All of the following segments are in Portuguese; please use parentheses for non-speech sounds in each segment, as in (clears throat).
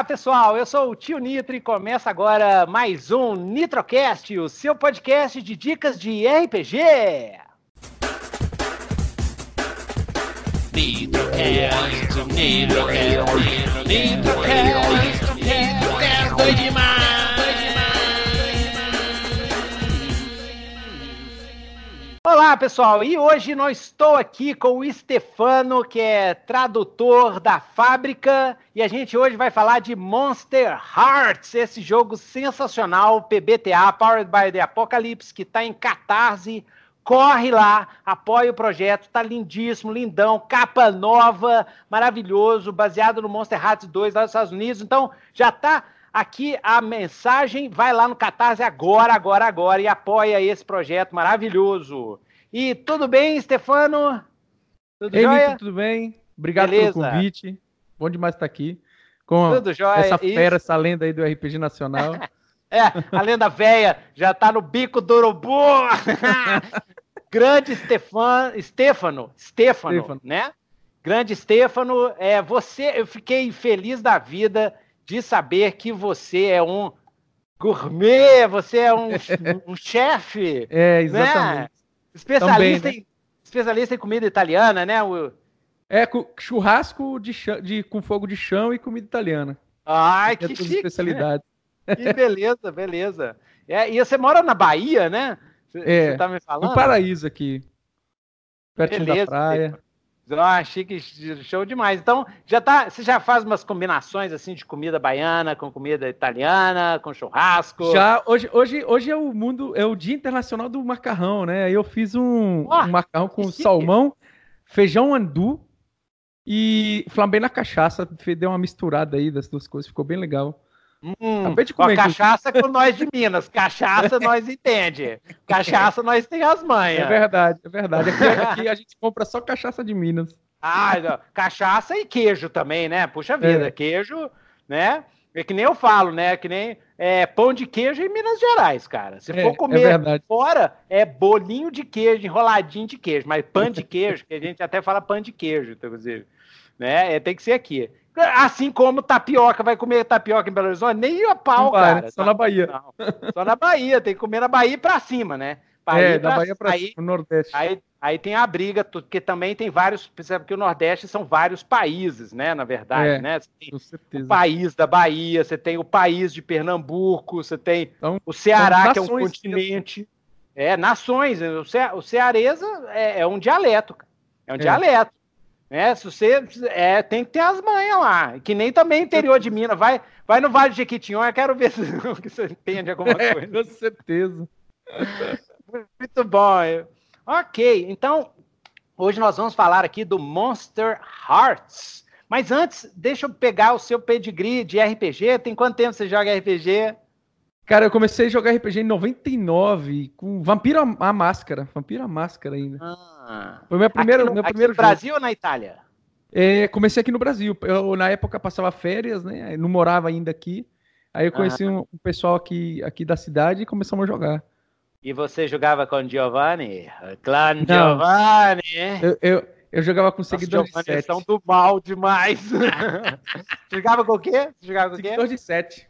Olá, pessoal. Eu sou o Tio Nitro e começa agora mais um Nitrocast, o seu podcast de dicas de RPG. Nitrocast, Nitrocast, Nitrocast, Nitrocast. Olá, pessoal, e hoje nós estou aqui com o Stefano, que é tradutor da fábrica, e a gente hoje vai falar de Monster Hearts, esse jogo sensacional, PBTA, Powered by the Apocalypse, que está em Catarse. Corre lá, apoia o projeto, tá lindíssimo, lindão, capa nova, maravilhoso, baseado no Monster Hearts 2 lá dos Estados Unidos. Então, já tá aqui a mensagem, vai lá no Catarse agora, agora, agora e apoia esse projeto maravilhoso. E tudo bem, Stefano? Tudo Ei, tudo bem? Obrigado Beleza. pelo convite. Bom demais estar aqui com tudo jóia. essa fera, essa lenda aí do RPG Nacional. (laughs) é, a lenda velha já tá no bico do urubu. (laughs) Grande Stefano, Stefano, Stefano, né? Grande Stefano, é, você, eu fiquei feliz da vida de saber que você é um gourmet, você é um, (laughs) um chefe. É, exatamente. Né? Especialista, Também, né? em, especialista em comida italiana, né? É, churrasco de, chão, de, com fogo de chão e comida italiana. Ai, é que chique, especialidade. Né? Que beleza, beleza. É, e você mora na Bahia, né? Você, é, você tá me falando? no paraíso aqui. Pertinho beleza, da praia. Ah, chique, show demais. Então, já tá, você já faz umas combinações assim de comida baiana com comida italiana, com churrasco? Já, hoje, hoje, hoje é o mundo, é o Dia Internacional do Macarrão, né? Eu fiz um, oh, um macarrão com salmão, feijão andu e flambei na cachaça, deu uma misturada aí das duas coisas, ficou bem legal. Hum, de comer, cachaça com nós de Minas. Cachaça nós entende. (laughs) Cachaça nós tem as manhas. É verdade, é verdade. Aqui, aqui, a gente compra só cachaça de Minas. Ah, cachaça e queijo também, né? Puxa vida, é. queijo, né? É que nem eu falo, né? Que nem é, pão de queijo em Minas Gerais, cara. Se é, for é comer é fora, é bolinho de queijo, enroladinho de queijo, mas pão de queijo, que a gente até fala pão de queijo, inclusive. Né? É, tem que ser aqui. Assim como tapioca, vai comer tapioca em Belo Horizonte? Nem a pau, vai, cara. Só na Bahia. Não, só na Bahia, tem que comer na Bahia pra cima, né? Pra é, da Bahia pra aí, o Nordeste. Aí, aí tem a briga, porque também tem vários, percebe que o Nordeste são vários países, né? Na verdade, é, né? Você tem com certeza. o país da Bahia, você tem o país de Pernambuco, você tem então, o Ceará, que é um continente. É, nações. O, Ce, o cearesa é, é um dialeto, É um é. dialeto. Né? Se você é, tem que ter as manhas lá. Que nem também interior de Minas. Vai, vai no Vale de Jequitinhonha, eu quero ver (laughs) se você entende alguma é, coisa. com certeza. Muito bom. Ok, então hoje nós vamos falar aqui do Monster Hearts. Mas antes, deixa eu pegar o seu pedigree de RPG. Tem quanto tempo você joga RPG? Cara, eu comecei a jogar RPG em 99 com Vampiro a Máscara. Vampiro a Máscara ainda. Ah, Foi meu primeiro, no, meu primeiro no Brasil ou na Itália? É, comecei aqui no Brasil. Eu, na época, passava férias, né? não morava ainda aqui. Aí eu conheci ah. um, um, pessoal aqui, aqui da cidade e começamos a jogar. E você jogava com Giovanni? Clã Giovanni? Eu, eu, eu, jogava com seguidores Nossa, de 7. são do mal demais. (laughs) jogava com o quê? Jogava com o quê? Seguidor de 7.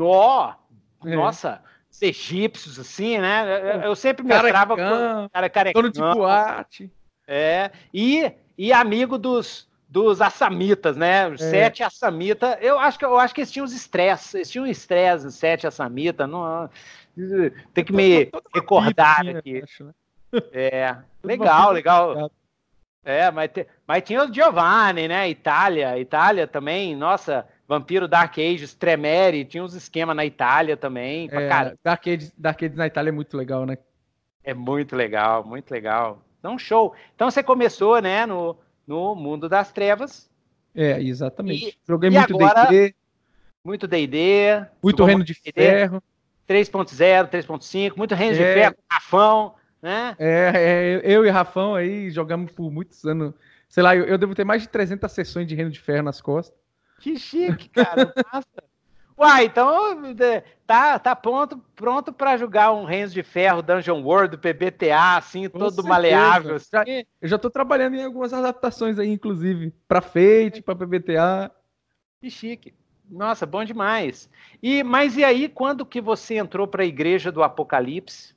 Ó! É. Nossa, os egípcios, assim, né? Eu, eu sempre me atrava com cara carecão. Dono de boate. É, e, e amigo dos, dos assamitas, né? Os é. sete assamitas. Eu acho que eu acho que eles tinham os estresse, eles tinham estresse, sete assamitas. Não, tem que me recordar aqui. Acho, né? É, (laughs) legal, legal. É, mas, te, mas tinha o Giovanni, né? Itália, Itália também, nossa, Vampiro Dark Ages, Tremere, tinha uns esquemas na Itália também. É, cara. Dark, Ages, Dark Ages na Itália é muito legal, né? É muito legal, muito legal. Então, show. Então você começou, né, no, no mundo das trevas. É, exatamente. E, Joguei e muito D&D. Muito D&D. Muito Reino de Ferro. 3.0, 3.5, muito Reino é. de Ferro, Rafão, né? É, é, eu e Rafão aí jogamos por muitos anos. Sei lá, eu, eu devo ter mais de 300 sessões de Reino de Ferro nas costas. Que chique, cara. Massa. Uai, então é, tá, tá pronto, pronto para jogar um Reino de Ferro Dungeon World, PBTA, assim, Com todo certeza. maleável. Assim. Já, eu já tô trabalhando em algumas adaptações aí, inclusive, para Fate, para PBTA. Que chique. Nossa, bom demais. E mas e aí quando que você entrou para a Igreja do Apocalipse?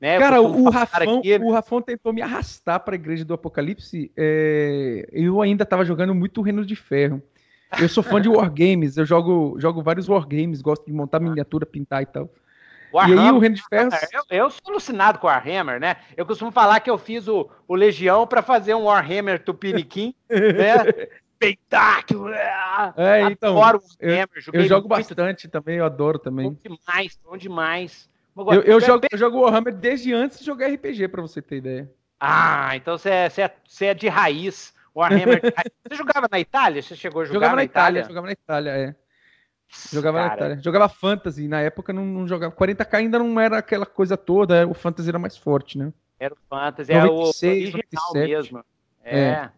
Né? Cara, o Rafão, aqui... o Rafão tentou me arrastar para a Igreja do Apocalipse. É... Eu ainda estava jogando muito Reino de Ferro. Eu sou fã de Wargames, eu jogo, jogo vários Wargames, gosto de montar miniatura, pintar e tal. Warhammer, e aí o Reino de Ferro. Eu, eu, sou alucinado com o Warhammer, né? Eu costumo falar que eu fiz o, o Legião para fazer um Warhammer Tupiniquim, (laughs) né? Espetáculo! É, então, adoro Warhammer, eu, eu jogo muito... bastante também, eu adoro também. Bom demais, bom demais. Eu, eu, jogo, eu jogo Warhammer desde antes de jogar RPG, para você ter ideia. Ah, então você é, é, você é de raiz. Warhammer. você jogava na Itália? Você chegou a jogar jogava na, Itália? Itália? Jogava na Itália, é. Jogava Cara. na Itália. Jogava Fantasy. Na época não, não, jogava. 40k ainda não era aquela coisa toda. O Fantasy era mais forte, né? Era o Fantasy, 96, é o original 97. mesmo. É. é.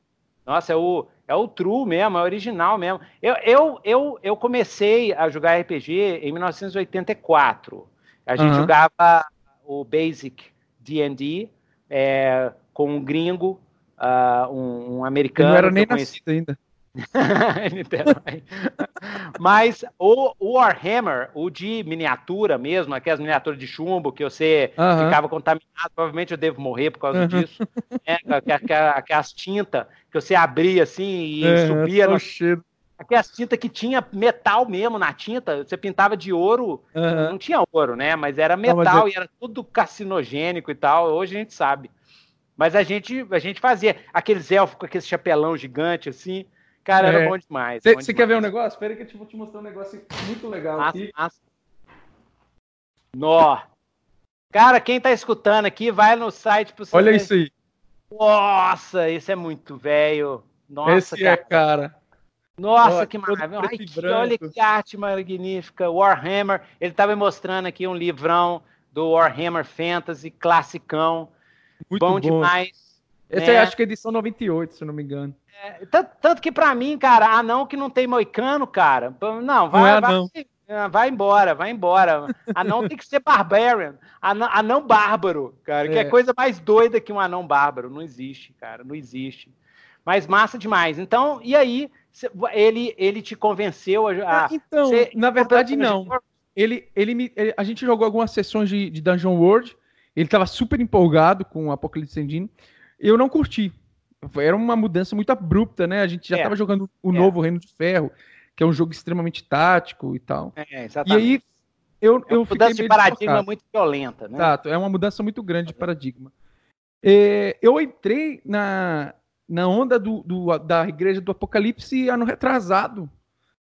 Nossa, é o, é o true mesmo, é o original mesmo. Eu, eu, eu, eu comecei a jogar RPG em 1984. A gente uhum. jogava o Basic D&D é, com um gringo uh, um, um, americano. Eu não era nem nascido ainda. (laughs) Mas o, o, Warhammer, o de miniatura mesmo, aquelas miniaturas de chumbo que você ficava contaminado, provavelmente eu devo morrer por causa disso. Né? Aquelas tintas que você abria assim e é, subia no. Cheiro. Aquelas tintas que tinha metal mesmo na tinta, você pintava de ouro, não tinha ouro, né? Mas era metal não, mas e era tudo carcinogênico e tal. Hoje a gente sabe. Mas a gente, a gente fazia aqueles elfos com aquele chapelão gigante, assim. Cara, é. era bom demais. Você quer ver um negócio? Espera que eu vou te mostrar um negócio muito legal massa, aqui. Massa. Nó. Cara, quem tá escutando aqui, vai no site pro Olha ver. isso aí. Nossa, isso é muito velho. Nossa, Esse cara. é, cara. Nossa, que maravilha. Ai, que, olha que arte magnífica. Warhammer. Ele tava me mostrando aqui um livrão do Warhammer Fantasy, classicão. Muito bom, bom. demais. Essa né? é, acho que é edição 98, se eu não me engano. É, tanto, tanto, que para mim, cara, anão que não tem moicano, cara, não, vai, não é vai, ah, vai, embora, vai embora. Anão tem que ser barbarian, anão, anão bárbaro, cara, que é. é coisa mais doida que um anão bárbaro. Não existe, cara, não existe. Mas massa demais. Então, e aí, ele, ele te convenceu a. a é, então, na verdade, não. Ele, ele, me, ele, a gente jogou algumas sessões de, de Dungeon World ele estava super empolgado com o Apocalipse Engine. Eu não curti. Era uma mudança muito abrupta, né? A gente já estava é. jogando o é. novo Reino de Ferro, que é um jogo extremamente tático e tal. É, exatamente. E aí eu, é eu mudança de paradigma muito violenta, né? Exato, é uma mudança muito grande de paradigma. É, eu entrei na, na onda do, do, da Igreja do Apocalipse ano retrasado,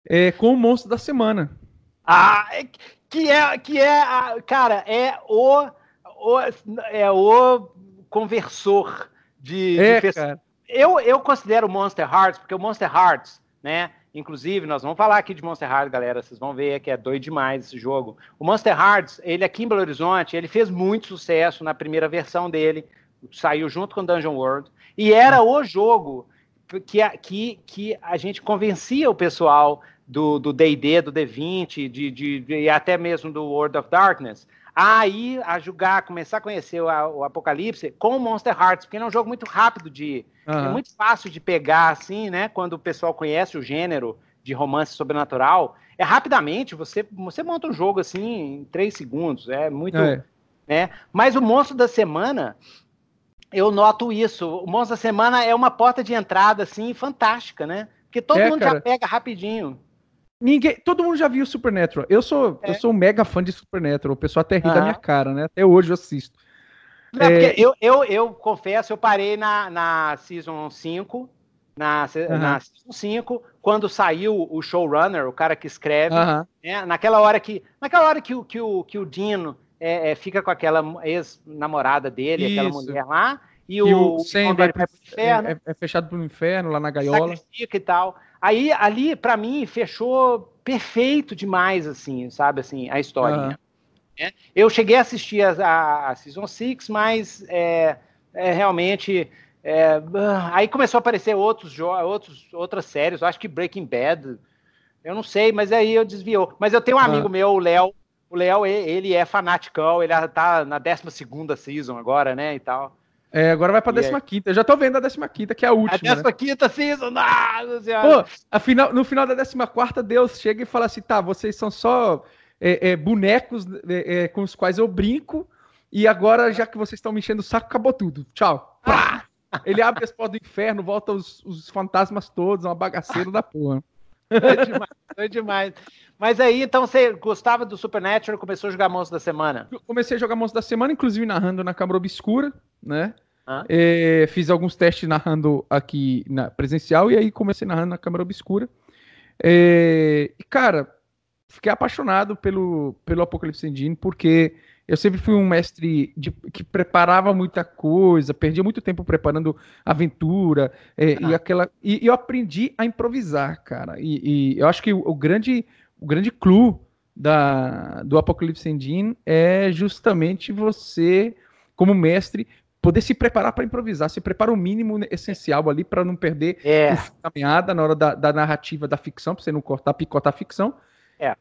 é, com o Monstro da Semana. Ah, é que é, que é, cara, é o o, é o conversor de, é, de cara. Eu, eu considero Monster Hearts, porque o Monster Hearts, né? Inclusive, nós vamos falar aqui de Monster Hearts, galera. Vocês vão ver que é doido demais esse jogo. O Monster Hearts, ele aqui em Belo Horizonte, ele fez muito sucesso na primeira versão dele. Saiu junto com Dungeon World. E era o jogo que, que, que a gente convencia o pessoal do D&D, do D20, de, de, de, e até mesmo do World of Darkness, aí a julgar, começar a conhecer o, o, Apocalipse com o Monster Hearts, porque é um jogo muito rápido de. Uhum. É muito fácil de pegar, assim, né? Quando o pessoal conhece o gênero de romance sobrenatural. É rapidamente, você, você monta um jogo assim em três segundos. É muito. É. Né? Mas o monstro da semana. Eu noto isso. O monstro da semana é uma porta de entrada assim fantástica, né? Porque todo é, mundo cara. já pega rapidinho. Ninguém, todo mundo já viu Supernatural. Eu sou, é. eu sou um mega fã de Supernatural. O pessoal até ri da minha cara, né? Até hoje eu assisto. Não, é... eu, eu, eu confesso, eu parei na, na Season 5, na, uhum. na Season 5, quando saiu o showrunner, o cara que escreve, uhum. né? naquela hora que. Naquela hora que, que, o, que o Dino é, é, fica com aquela ex-namorada dele, Isso. aquela mulher lá, e, e o, o inferno. É, é, é, fechado pro inferno lá na gaiola. Sacrifica e tal. Aí, ali, para mim, fechou perfeito demais, assim, sabe, assim, a história. Uhum. Eu cheguei a assistir a, a, a Season 6, mas é, é realmente... É, aí começou a aparecer outros, outros, outras séries, eu acho que Breaking Bad, eu não sei, mas aí eu desviou. Mas eu tenho um amigo uhum. meu, o Léo, o Léo, ele é fanaticão, ele tá na 12 season agora, né, e tal. É, agora vai pra 15 Eu já tô vendo a 15 que é a última. A 15 né? season, senhora. Pô, afinal, no final da 14 Deus chega e fala assim: tá, vocês são só é, é, bonecos é, é, com os quais eu brinco, e agora, já que vocês estão me enchendo o saco, acabou tudo. Tchau. Pá! Ele abre as portas do inferno, volta os, os fantasmas todos, uma bagaceira da porra. É demais, é demais. Mas aí, então, você gostava do Supernatural começou a jogar Monstro da Semana? comecei a jogar Monstro da Semana, inclusive narrando na Câmara Obscura, né? É, fiz alguns testes narrando aqui na presencial e aí comecei narrando na Câmara Obscura. É, e, cara, fiquei apaixonado pelo, pelo Apocalipse Engine, porque eu sempre fui um mestre de, que preparava muita coisa, perdia muito tempo preparando aventura, é, ah. e aquela. E, e, eu aprendi a improvisar, cara. E, e eu acho que o, o, grande, o grande clue da, do Apocalipse Engine é justamente você, como mestre, poder se preparar para improvisar, se prepara o mínimo essencial ali para não perder é. a caminhada na hora da, da narrativa da ficção, para você não cortar, picotar a ficção. É.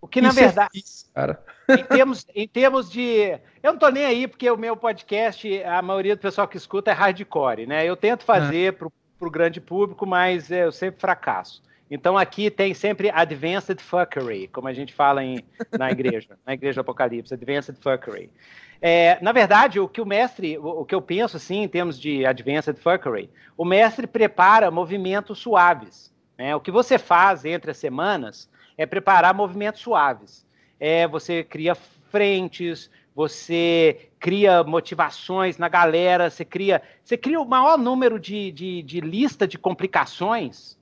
O que, na verdade, isso, cara. (laughs) Em, termos, em termos de. Eu não tô nem aí, porque o meu podcast, a maioria do pessoal que escuta é hardcore, né? Eu tento fazer para o grande público, mas eu sempre fracasso. Então aqui tem sempre advanced fuckery, como a gente fala em, na igreja, na igreja Apocalipse, advanced fuckery. É, na verdade, o que o mestre, o, o, que eu penso assim, em termos de advanced fuckery, o mestre prepara movimentos suaves. Né? O que você faz entre as semanas é preparar movimentos suaves. É, você cria frentes, você cria motivações na galera, você cria, você cria o maior número de, de, de lista de complicações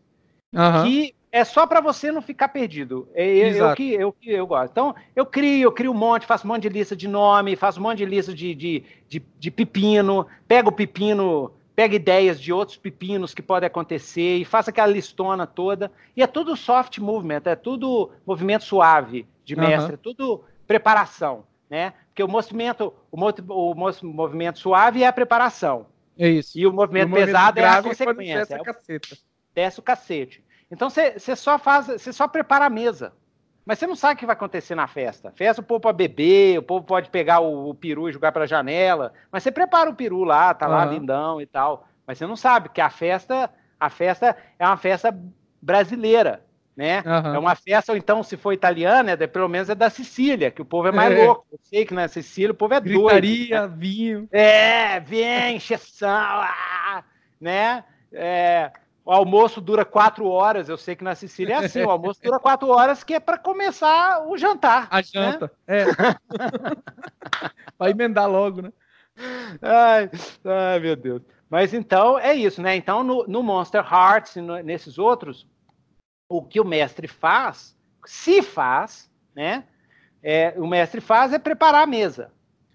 uhum. que é só para você não ficar perdido. É, é eu, que, eu, que eu gosto. Então, eu crio, eu crio um monte, faço um monte de lista de nome, faço um monte de lista de, de, de, de pepino, pego o pepino pega ideias de outros pepinos que podem acontecer e faça aquela listona toda. E é tudo soft movement, é tudo movimento suave de mestre, uhum. é tudo preparação, né? Porque o movimento, o, o movimento suave é a preparação. É isso. E o movimento, o pesado é a consequência. É o, desce o cacete. Então você só faz, você só prepara a mesa. Mas você não sabe o que vai acontecer na festa. Festa o povo pode beber, o povo pode pegar o, o peru e jogar pela janela. Mas você prepara o peru lá, tá uhum. lá lindão e tal. Mas você não sabe que a festa, a festa é uma festa brasileira, né? Uhum. É uma festa, ou então, se for italiana, é, pelo menos é da Sicília, que o povo é mais é. louco. Eu sei que na Sicília o povo é Gritaria, doido. vinho. É, vem, encheção, ah, né? É, o almoço dura quatro horas. Eu sei que na Sicília é assim: o almoço dura quatro horas, que é para começar o jantar. A janta, né? é. (laughs) para emendar logo, né? Ai, ai, meu Deus. Mas então é isso, né? Então no, no Monster Hearts e no, nesses outros, o que o mestre faz, se faz, né? É, o mestre faz é preparar a mesa.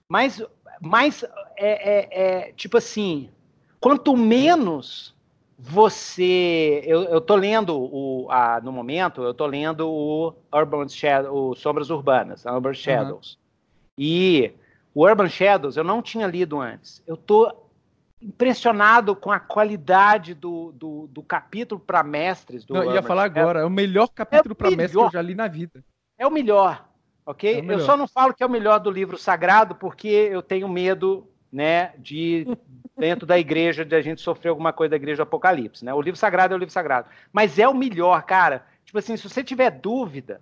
Mas, mas é, é, é tipo assim, quanto menos você. Eu, eu tô lendo o, a, no momento, eu tô lendo o Urban Shadow, o Sombras Urbanas, Urban Shadows. Uhum. E o Urban Shadows eu não tinha lido antes. Eu tô impressionado com a qualidade do, do, do capítulo para mestres do. Eu ia falar Shadows. agora, é o melhor capítulo é para mestres que eu já li na vida. É o melhor, ok? É o melhor. Eu só não falo que é o melhor do livro sagrado porque eu tenho medo né, de dentro da igreja, de a gente sofrer alguma coisa da igreja do Apocalipse, né? O livro sagrado é o livro sagrado. Mas é o melhor, cara. Tipo assim, se você tiver dúvida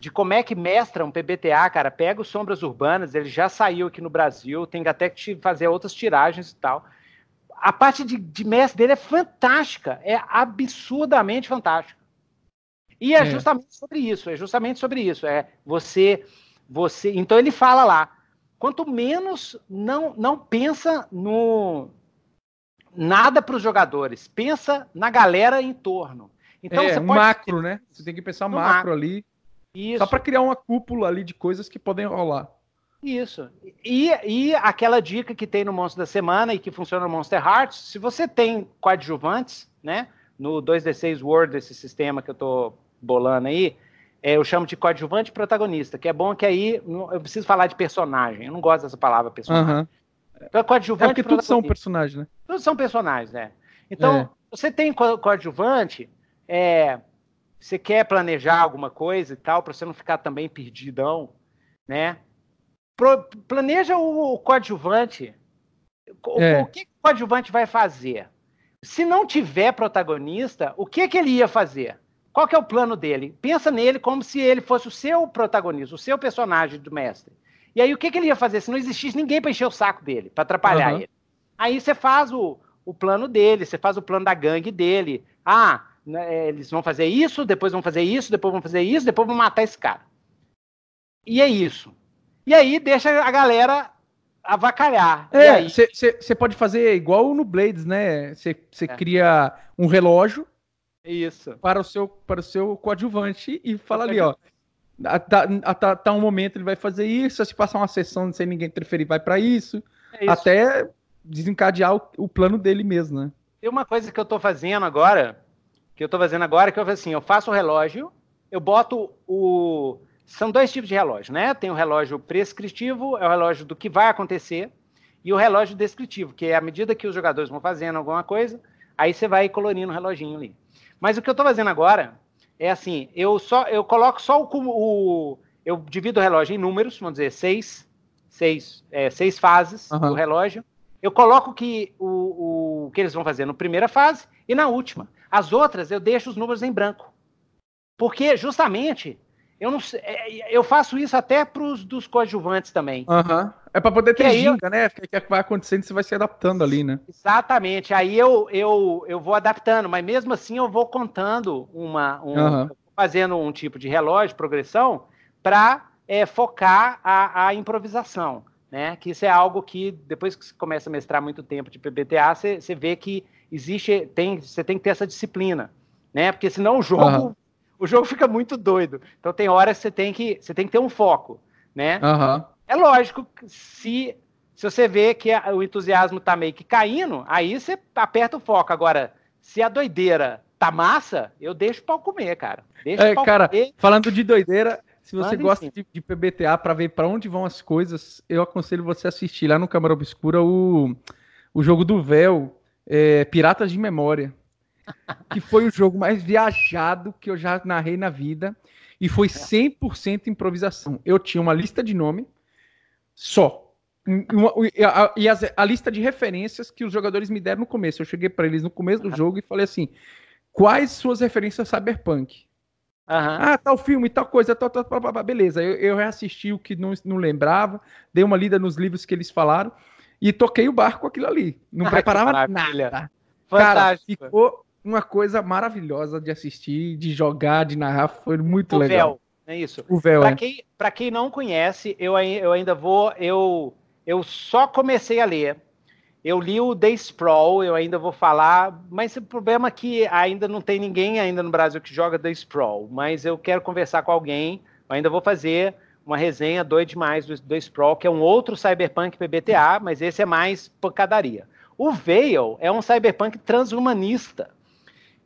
de como é que mestra um PBTA, cara, pega os Sombras Urbanas, ele já saiu aqui no Brasil, tem até que fazer outras tiragens e tal. A parte de, de mestre dele é fantástica, é absurdamente fantástica. E é, é justamente sobre isso, é justamente sobre isso. É você, você. Então ele fala lá, quanto menos não, não pensa no nada para os jogadores, pensa na galera em torno. Então é, você pode macro, né? Você tem que pensar macro, macro, ali. Isso. Só para criar uma cúpula ali de coisas que podem rolar. Isso. E, e aquela dica que tem no Monstro da Semana e que funciona no Monster Hearts, se você tem coadjuvantes, né? No 2D6 Word, esse sistema que eu estou bolando aí, é, eu chamo de coadjuvante protagonista, que é bom que aí eu preciso falar de personagem. Eu não gosto dessa palavra personagem. Uhum. Então, é coadjuvante. É porque todos são personagens, né? Todos são personagens, né? Então, é. você tem co coadjuvante, é, você quer planejar alguma coisa e tal, para você não ficar também perdidão, né? Pro, planeja o, o coadjuvante é. o que o coadjuvante vai fazer? Se não tiver protagonista, o que, que ele ia fazer? Qual que é o plano dele? Pensa nele como se ele fosse o seu protagonista, o seu personagem do mestre. E aí o que, que ele ia fazer se não existisse ninguém para encher o saco dele, para atrapalhar uhum. ele? Aí você faz o, o plano dele, você faz o plano da gangue dele. Ah, né, eles vão fazer isso, depois vão fazer isso, depois vão fazer isso, depois vão matar esse cara. E é isso. E aí deixa a galera avacalhar. É, você pode fazer igual no Blades, né? Você é. cria um relógio isso. para o seu para o seu coadjuvante e fala ali, ó. Até, tá um momento ele vai fazer isso, se passar uma sessão sem ninguém interferir, vai para isso, é isso, até desencadear o, o, plano dele mesmo, né? Tem uma coisa que eu tô fazendo agora, que eu tô fazendo agora, que eu faço assim, eu faço o relógio, eu boto o são dois tipos de relógio, né? Tem o relógio prescritivo, é o relógio do que vai acontecer, e o relógio descritivo, que é à medida que os jogadores vão fazendo alguma coisa, aí você vai colorindo o reloginho ali. Mas o que eu estou fazendo agora é assim, eu só eu coloco só o, o eu divido o relógio em números, vamos dizer seis, seis, é, seis fases uhum. do relógio. Eu coloco que o, o que eles vão fazer na primeira fase e na última. As outras eu deixo os números em branco, porque justamente eu não é, eu faço isso até para os dos coadjuvantes também. Uhum. É para poder ter ginga, eu... né? O que, vai acontecendo, você vai se adaptando ali, né? Exatamente. Aí eu, eu, eu vou adaptando, mas mesmo assim eu vou contando uma. Um, uhum. Fazendo um tipo de relógio, progressão, para é, focar a, a, improvisação. Né? Que isso é algo que, depois que você começa a mestrar muito tempo de PBTA, você, você vê que existe. Tem, você tem que ter essa disciplina. Né? Porque senão o jogo. Uhum o jogo fica muito doido. Então tem horas que você tem que, você tem que ter um foco, né? Uhum. É lógico, se, se você vê que a, o entusiasmo tá meio que caindo, aí você aperta o foco. Agora, se a doideira tá massa, eu deixo o pau comer, cara. Deixa é, cara, comer. falando de doideira, se você Manda gosta de, de, PBTA para ver para onde vão as coisas, eu aconselho você assistir lá no Câmara Obscura o, o jogo do véu, é, Piratas de Memória que foi o jogo mais viajado que eu já narrei na vida. E foi 100% improvisação. Eu tinha uma lista de nome só. Uma, a, e a, a, lista de referências que os jogadores me deram no começo. Eu cheguei para eles no começo do jogo e falei assim: quais suas referências cyberpunk? Uhum. Ah, tal filme, tal coisa, tal, tal, tal, tal beleza. Eu, eu reassisti o que não, não lembrava, dei uma lida nos livros que eles falaram e toquei o barco aquilo ali. Não preparava nada. Fantástico. Cara, ficou uma coisa maravilhosa de assistir, de jogar, de narrar, foi muito o legal. Véu, é isso. O véu. Para é. quem, pra quem não conhece, eu, eu ainda vou. Eu, eu só comecei a ler. Eu li o The Sprawl, eu ainda vou falar, mas o problema é que ainda não tem ninguém ainda no Brasil que joga The Sprawl. Mas eu quero conversar com alguém, eu ainda vou fazer uma resenha doido demais do The Sprawl, que é um outro Cyberpunk PBTA, mas esse é mais pancadaria. O Veil é um Cyberpunk transhumanista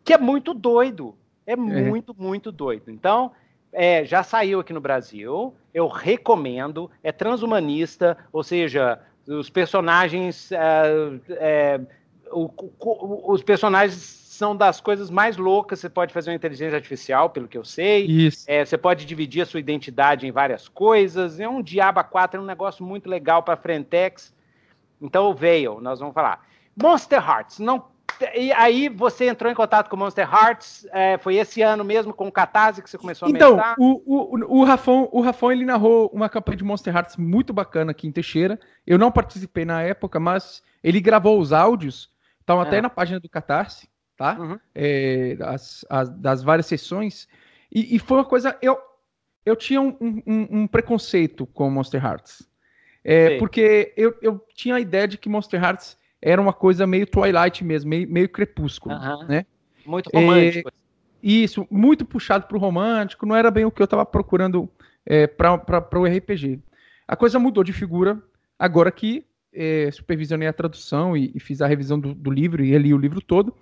que é muito doido. É, é. muito, muito doido. Então, é, já saiu aqui no Brasil, eu recomendo, é transhumanista, ou seja, os personagens. É, é, o, o, os personagens são das coisas mais loucas. Você pode fazer uma inteligência artificial, pelo que eu sei. É, você pode dividir a sua identidade em várias coisas. É um Diaba 4, é um negócio muito legal para Frentex. Então, o Veil, nós vamos falar. Monster Hearts, não e aí você entrou em contato com Monster Hearts, é, foi esse ano mesmo com o Catarse que você começou a Então, o, o, o, Rafão, o Rafão ele narrou uma campanha de Monster Hearts muito bacana aqui em Teixeira. Eu não participei na época, mas ele gravou os áudios, estão até é. na página do Catarse, tá? Uhum. É, as, as, das várias sessões. E, e, foi uma coisa. Eu, eu tinha um, um, um preconceito com Monster Hearts. É, porque eu, eu tinha a ideia de que Monster Hearts era uma coisa meio Twilight mesmo, meio, meio crepúsculo, né? Muito romântico. É, isso, muito puxado para o romântico, não era bem o que eu estava procurando é, para o RPG. A coisa mudou de figura agora que é, supervisionei a tradução e, e fiz a revisão do, do, livro e li o livro todo.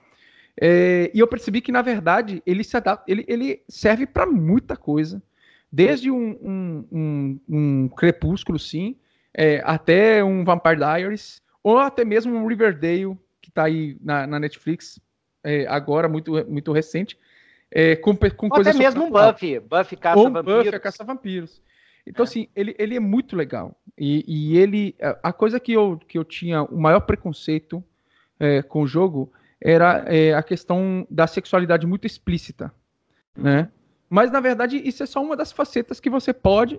É, e eu percebi que, na verdade, ele, se adapta, ele, ele serve para muita coisa. Desde um, um, um, um Crepúsculo, sim, é, até um Vampire Diaries, ou até mesmo um Riverdale, que está aí na, na Netflix, é, agora, muito, muito recente, é, com, com ou até mesmo um Buffy, Buffy Caça-Vampiros. Buffy Caça-Vampiros. Então, é. assim, ele, ele é muito legal. E, e, ele. A coisa que eu, que eu tinha o maior preconceito é, com o jogo era é, a questão da sexualidade muito explícita. Né? Mas, na verdade, isso é só uma das facetas que você pode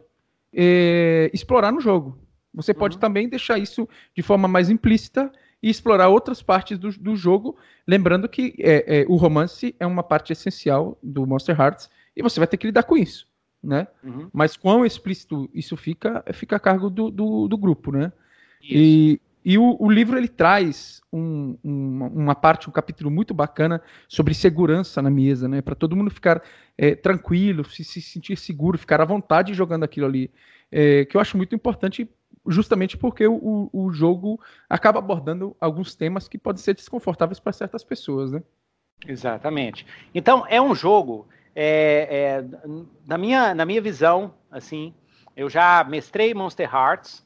é, explorar no jogo. Você pode uhum. também deixar isso de forma mais implícita e explorar outras partes do, do jogo, lembrando que é, é, o romance é uma parte essencial do Monster Hearts e você vai ter que lidar com isso, né? Uhum. Mas quão explícito isso fica, fica a cargo do, do, do grupo, né? Isso. E, e o, o, livro ele traz um, um, uma parte, um capítulo muito bacana sobre segurança na mesa, né? Para todo mundo ficar é, tranquilo, se, se, sentir seguro, ficar à vontade jogando aquilo ali, é, que eu acho muito importante justamente porque o, o jogo acaba abordando alguns temas que podem ser desconfortáveis para certas pessoas, né? Exatamente. Então, é um jogo, é, é, na, minha, na minha visão, assim, eu já mestrei Monster Hearts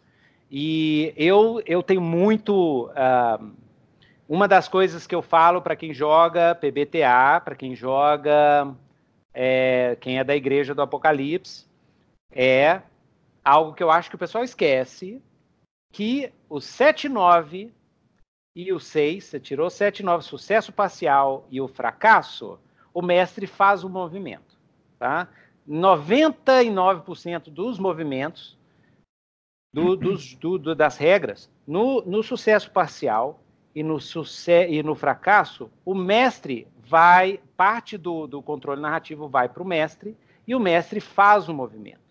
e eu, eu tenho muito. Uh, uma das coisas que eu falo para quem joga PBTA, para quem joga. É, quem é da Igreja do Apocalipse, é algo que eu acho que o pessoal esquece, que o 7-9 e o 6, você tirou 7-9, sucesso parcial e o fracasso, o mestre faz o movimento. Tá? 99% dos movimentos do, dos, (clears throat) do, do, das regras, no, no sucesso parcial e no, suce e no fracasso, o mestre vai, parte do, do controle narrativo vai para o mestre e o mestre faz o movimento.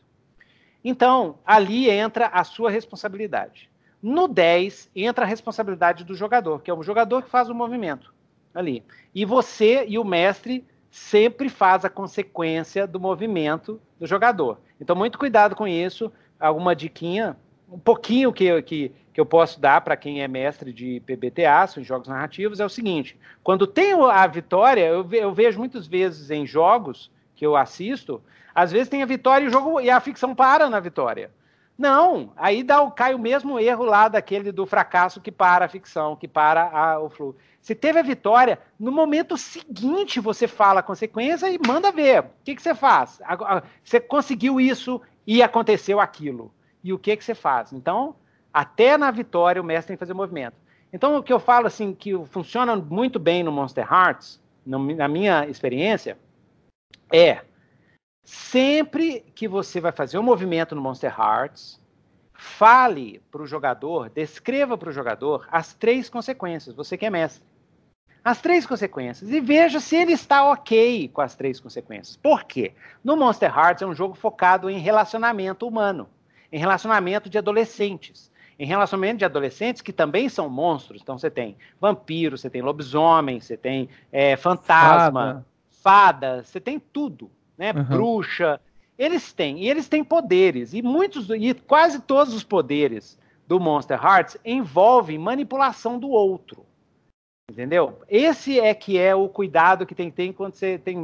Então, ali entra a sua responsabilidade. No 10, entra a responsabilidade do jogador, que é o jogador que faz o movimento ali. E você e o mestre sempre faz a consequência do movimento do jogador. Então, muito cuidado com isso. Alguma diquinha, um pouquinho que, que, que eu posso dar para quem é mestre de PBTA, são jogos narrativos, é o seguinte: quando tem a vitória, eu, eu vejo muitas vezes em jogos que eu assisto, às vezes tem a vitória e o jogo e a ficção para na vitória. Não, aí dá o, cai o mesmo erro lá daquele do fracasso que para a ficção, que para a, o fluxo. Se teve a vitória, no momento seguinte você fala a consequência e manda ver. O que, que você faz? Você conseguiu isso e aconteceu aquilo. E o que, que você faz? Então, até na vitória o mestre tem que fazer movimento. Então, o que eu falo assim, que funciona muito bem no Monster Hearts, na minha experiência, é Sempre que você vai fazer um movimento no Monster Hearts, fale para o jogador, descreva para o jogador as três consequências, você que é mestre. As três consequências. E veja se ele está ok com as três consequências. Por quê? No Monster Hearts é um jogo focado em relacionamento humano, em relacionamento de adolescentes. Em relacionamento de adolescentes que também são monstros. Então você tem vampiro, você tem lobisomem, você tem é, fantasma, fada. fada, você tem tudo né? Uhum. Bruxa. Eles têm, e eles têm poderes, e muitos, e quase todos os poderes do Monster Hearts envolvem manipulação do outro. Entendeu? Esse é que é o cuidado que tem que ter quando você tem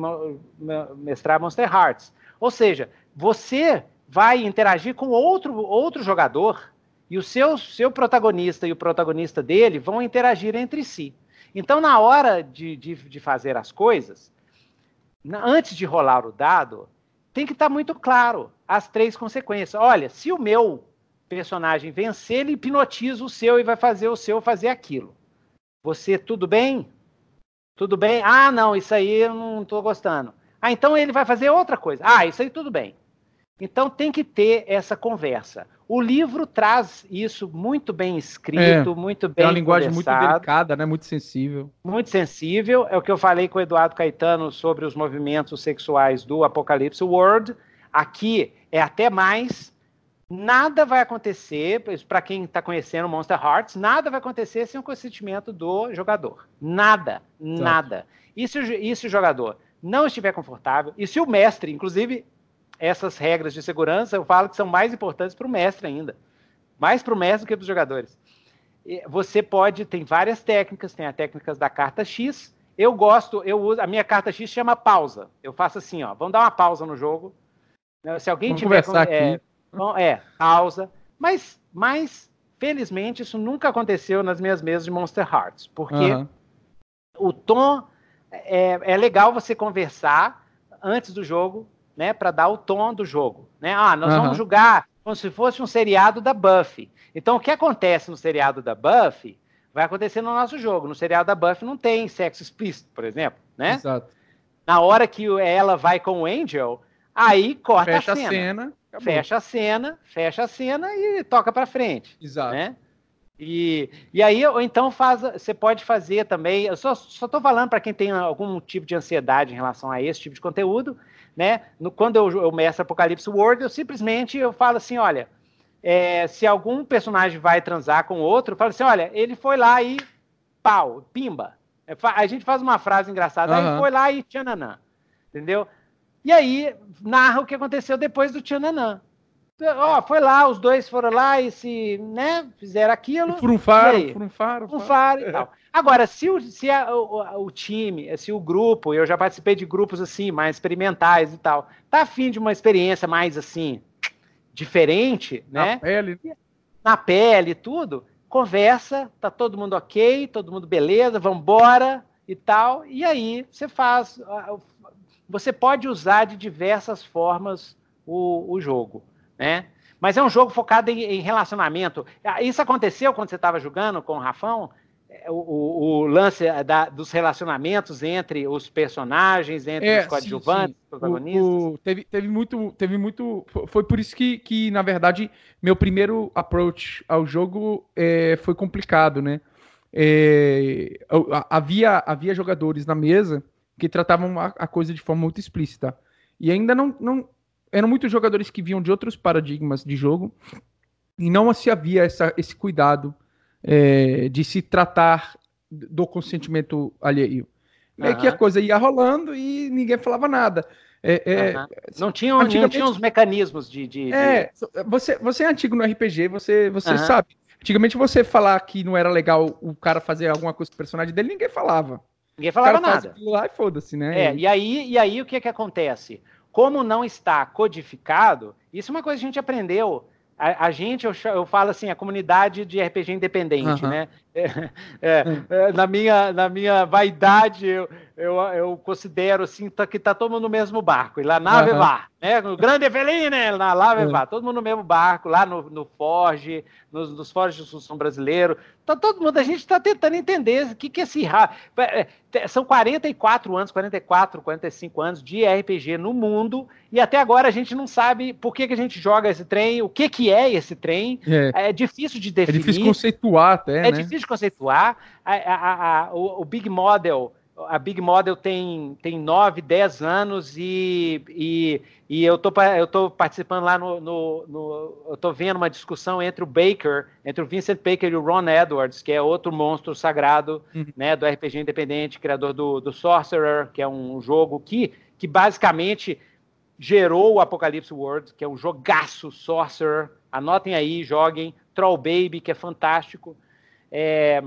mestrar Monster Hearts. Ou seja, você vai interagir com outro, outro jogador e o seu, seu protagonista e o protagonista dele vão interagir entre si. Então, na hora de, de, de fazer as coisas, antes de rolar o dado, tem que estar tá muito claro as três consequências. Olha, se o meu personagem vencer, ele hipnotiza o seu e vai fazer o seu fazer aquilo. Você, tudo bem? Tudo bem? Ah, não, isso aí eu não estou gostando. Ah, então ele vai fazer outra coisa. Ah, isso aí tudo bem. Então tem que ter essa conversa. O livro traz isso muito bem escrito, é, muito bem. É uma linguagem muito delicada, né? Muito sensível. Muito sensível. É o que eu falei com o Eduardo Caetano sobre os movimentos sexuais do Apocalipse World. Aqui é até mais. Nada vai acontecer, para quem está conhecendo Monster Hearts, nada vai acontecer sem o consentimento do jogador. Nada, nada. E se, e se o jogador não estiver confortável, e se o mestre, inclusive, essas regras de segurança, eu falo que são mais importantes para o mestre ainda. Mais para o mestre do que para os jogadores. Você pode, tem várias técnicas, tem as técnicas da carta X. Eu gosto, eu uso, a minha carta X chama pausa. Eu faço assim, ó, vamos dar uma pausa no jogo. Se alguém vamos tiver. Conversar é, aqui. é, pausa. Mas, mas, felizmente, isso nunca aconteceu nas minhas mesas de Monster Hearts. Porque uhum. o tom é, é legal você conversar antes do jogo né, para dar o tom do jogo, né? Ah, nós uhum. vamos jogar como se fosse um seriado da Buffy. Então, o que acontece no seriado da Buffy vai acontecer no nosso jogo. No seriado da Buffy não tem sexo explícito, por exemplo, né? Exato. Na hora que ela vai com o Angel, aí corta fecha a cena. cena fecha a cena, fecha a cena e toca para frente. Exato. Né? E, e aí, ou então faz, você pode fazer também. Eu só estou falando para quem tem algum tipo de ansiedade em relação a esse tipo de conteúdo, né? No, quando eu, eu mestro Apocalipse World, eu simplesmente eu falo assim: olha, é, se algum personagem vai transar com outro, eu falo assim: olha, ele foi lá e pau, pimba. É, a gente faz uma frase engraçada, uhum. aí foi lá e tchananã. Entendeu? E aí narra o que aconteceu depois do tchananã. Ó, foi lá, os dois foram lá e se, né, fizeram aquilo. Frunfaram, frunfaram. Frunfaram e tal. Agora, se, o, se a, o, o, time, se o grupo, eu já participei de grupos assim, mais experimentais e tal, tá afim de uma experiência mais assim, diferente, Na né? pele. Na pele e tudo, conversa, tá todo mundo ok, todo mundo beleza, vambora e tal. E aí você faz. Você pode usar de diversas formas o, o jogo né? Mas é um jogo focado em, em relacionamento. Ah, isso aconteceu quando você estava jogando com o Rafão? É, o, o, o lance da, dos relacionamentos entre os personagens, entre é, os coadjuvantes, os protagonistas. O, teve, teve muito, teve muito. Foi por isso que, que, na verdade, meu primeiro approach ao jogo é, foi complicado, né? É, havia, havia jogadores na mesa que tratavam a, a, coisa de forma muito explícita. E ainda não, não, eram muitos jogadores que vinham de outros paradigmas de jogo e não se havia essa, esse cuidado é, de se tratar do consentimento alheio. Uhum. É que a coisa ia rolando e ninguém falava nada. É, é, uhum. não, tinham, não tinham os mecanismos de. de, é, de... Você, você é antigo no RPG, você, você uhum. sabe. Antigamente você falar que não era legal o cara fazer alguma coisa com o personagem dele, ninguém falava. Ninguém falava nada. Lá e foda-se, né? É, e aí, e aí o que que acontece? Como não está codificado, isso é uma coisa que a gente aprendeu. A, a gente, eu, eu, falo assim, a comunidade de RPG independente, uhum. né? É, é, é, na, minha, na minha vaidade, eu, eu, eu considero assim tá, que tá todo mundo no mesmo barco, e lá nave uhum. vá, né? O grande Eveline, né? Na nave uhum. vá, todo mundo no mesmo barco, lá no, no Forge, nos, nos Forge de Construção Brasileiro. Tá todo mundo, a gente está tentando entender o que, que é esse é, São 44 anos, 44, 45 anos de RPG no mundo, e até agora a gente não sabe por que, que a gente joga esse trem, o que, que é esse trem. É, é difícil de definir. É difícil conceituar até. É né? difícil de conceituar. A, a, a, o, o Big Model a Big Model tem, tem 9, 10 anos e, e, e eu tô, tô participando lá no, no, no, Eu tô vendo uma discussão entre o Baker, entre o Vincent Baker e o Ron Edwards, que é outro monstro sagrado uhum. né, do RPG independente, criador do, do Sorcerer, que é um jogo que, que basicamente gerou o Apocalypse World, que é um jogaço Sorcerer. Anotem aí, joguem. Troll Baby, que é fantástico. É,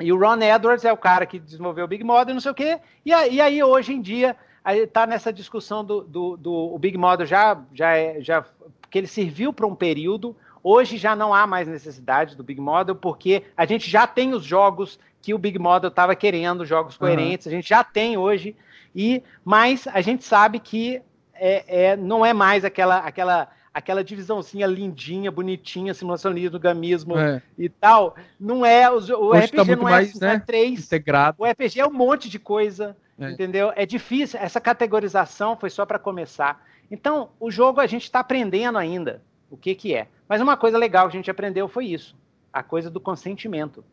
e o Ron Edwards é o cara que desenvolveu o Big Model, não sei o quê. E, e aí, hoje em dia, está nessa discussão do, do, do o Big Model já, já, é, já que ele serviu para um período. Hoje já não há mais necessidade do Big Model, porque a gente já tem os jogos que o Big Model estava querendo, jogos coerentes, uhum. a gente já tem hoje, e mas a gente sabe que é, é, não é mais aquela, aquela aquela divisãozinha lindinha, bonitinha, simulacionismo, gamismo é. e tal. Não é. O, o RPG tá não, é, mais, né, é três. Integrado. O RPG é um monte de coisa. É. Entendeu? É difícil. Essa categorização foi só para começar. Então, o jogo a gente está aprendendo ainda o que, que é. Mas uma coisa legal que a gente aprendeu foi isso: a coisa do consentimento.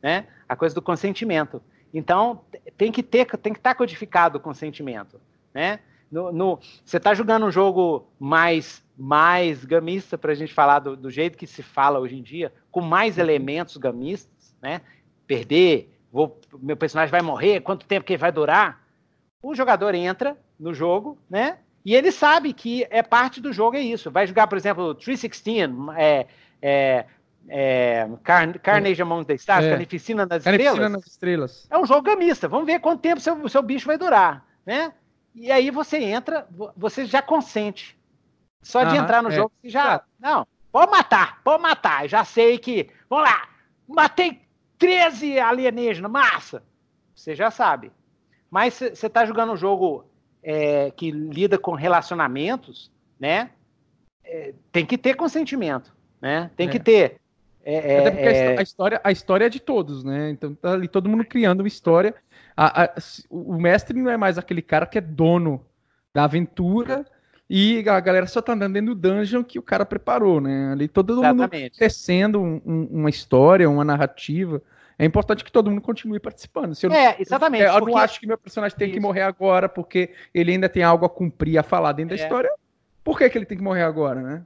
Né? A coisa do consentimento. Então, tem que ter, tem que estar tá codificado o consentimento. Né? No, no, você está jogando um jogo mais, mais gamista, para a gente falar do, do, jeito que se fala hoje em dia, com mais uhum. elementos gamistas, né? Perder, vou, meu personagem vai morrer, quanto tempo que ele vai durar? O jogador entra no jogo, né? E ele sabe que é parte do jogo, é isso. Vai jogar, por exemplo, 316, é, é, é, Car Carnage Among the Stars, é. Carnificina nas Carnificina Estrelas. nas Estrelas. É um jogo gamista. Vamos ver quanto tempo seu, seu bicho vai durar, né? E aí você entra, você já consente. Só de entrar no é. jogo, você já. Não, pode matar, pode matar. Já sei que. Vamos lá, matei 13 alienígenas, massa. Você já sabe. Mas você está jogando um jogo é, que lida com relacionamentos, né? É, tem que ter consentimento, né? Tem é. que ter. É, Até porque a história, a história é de todos, né? Então tá ali todo mundo criando uma história. A, a, o mestre não é mais aquele cara que é dono da aventura e a galera só tá andando dentro do dungeon que o cara preparou, né? Ali todo Exatamente. mundo tecendo um, um, uma história, uma narrativa. É importante que todo mundo continue participando. Se eu é, exatamente. Eu, eu porque... não acho que meu personagem tem que morrer agora porque ele ainda tem algo a cumprir, a falar dentro é. da história. Por que, que ele tem que morrer agora, né?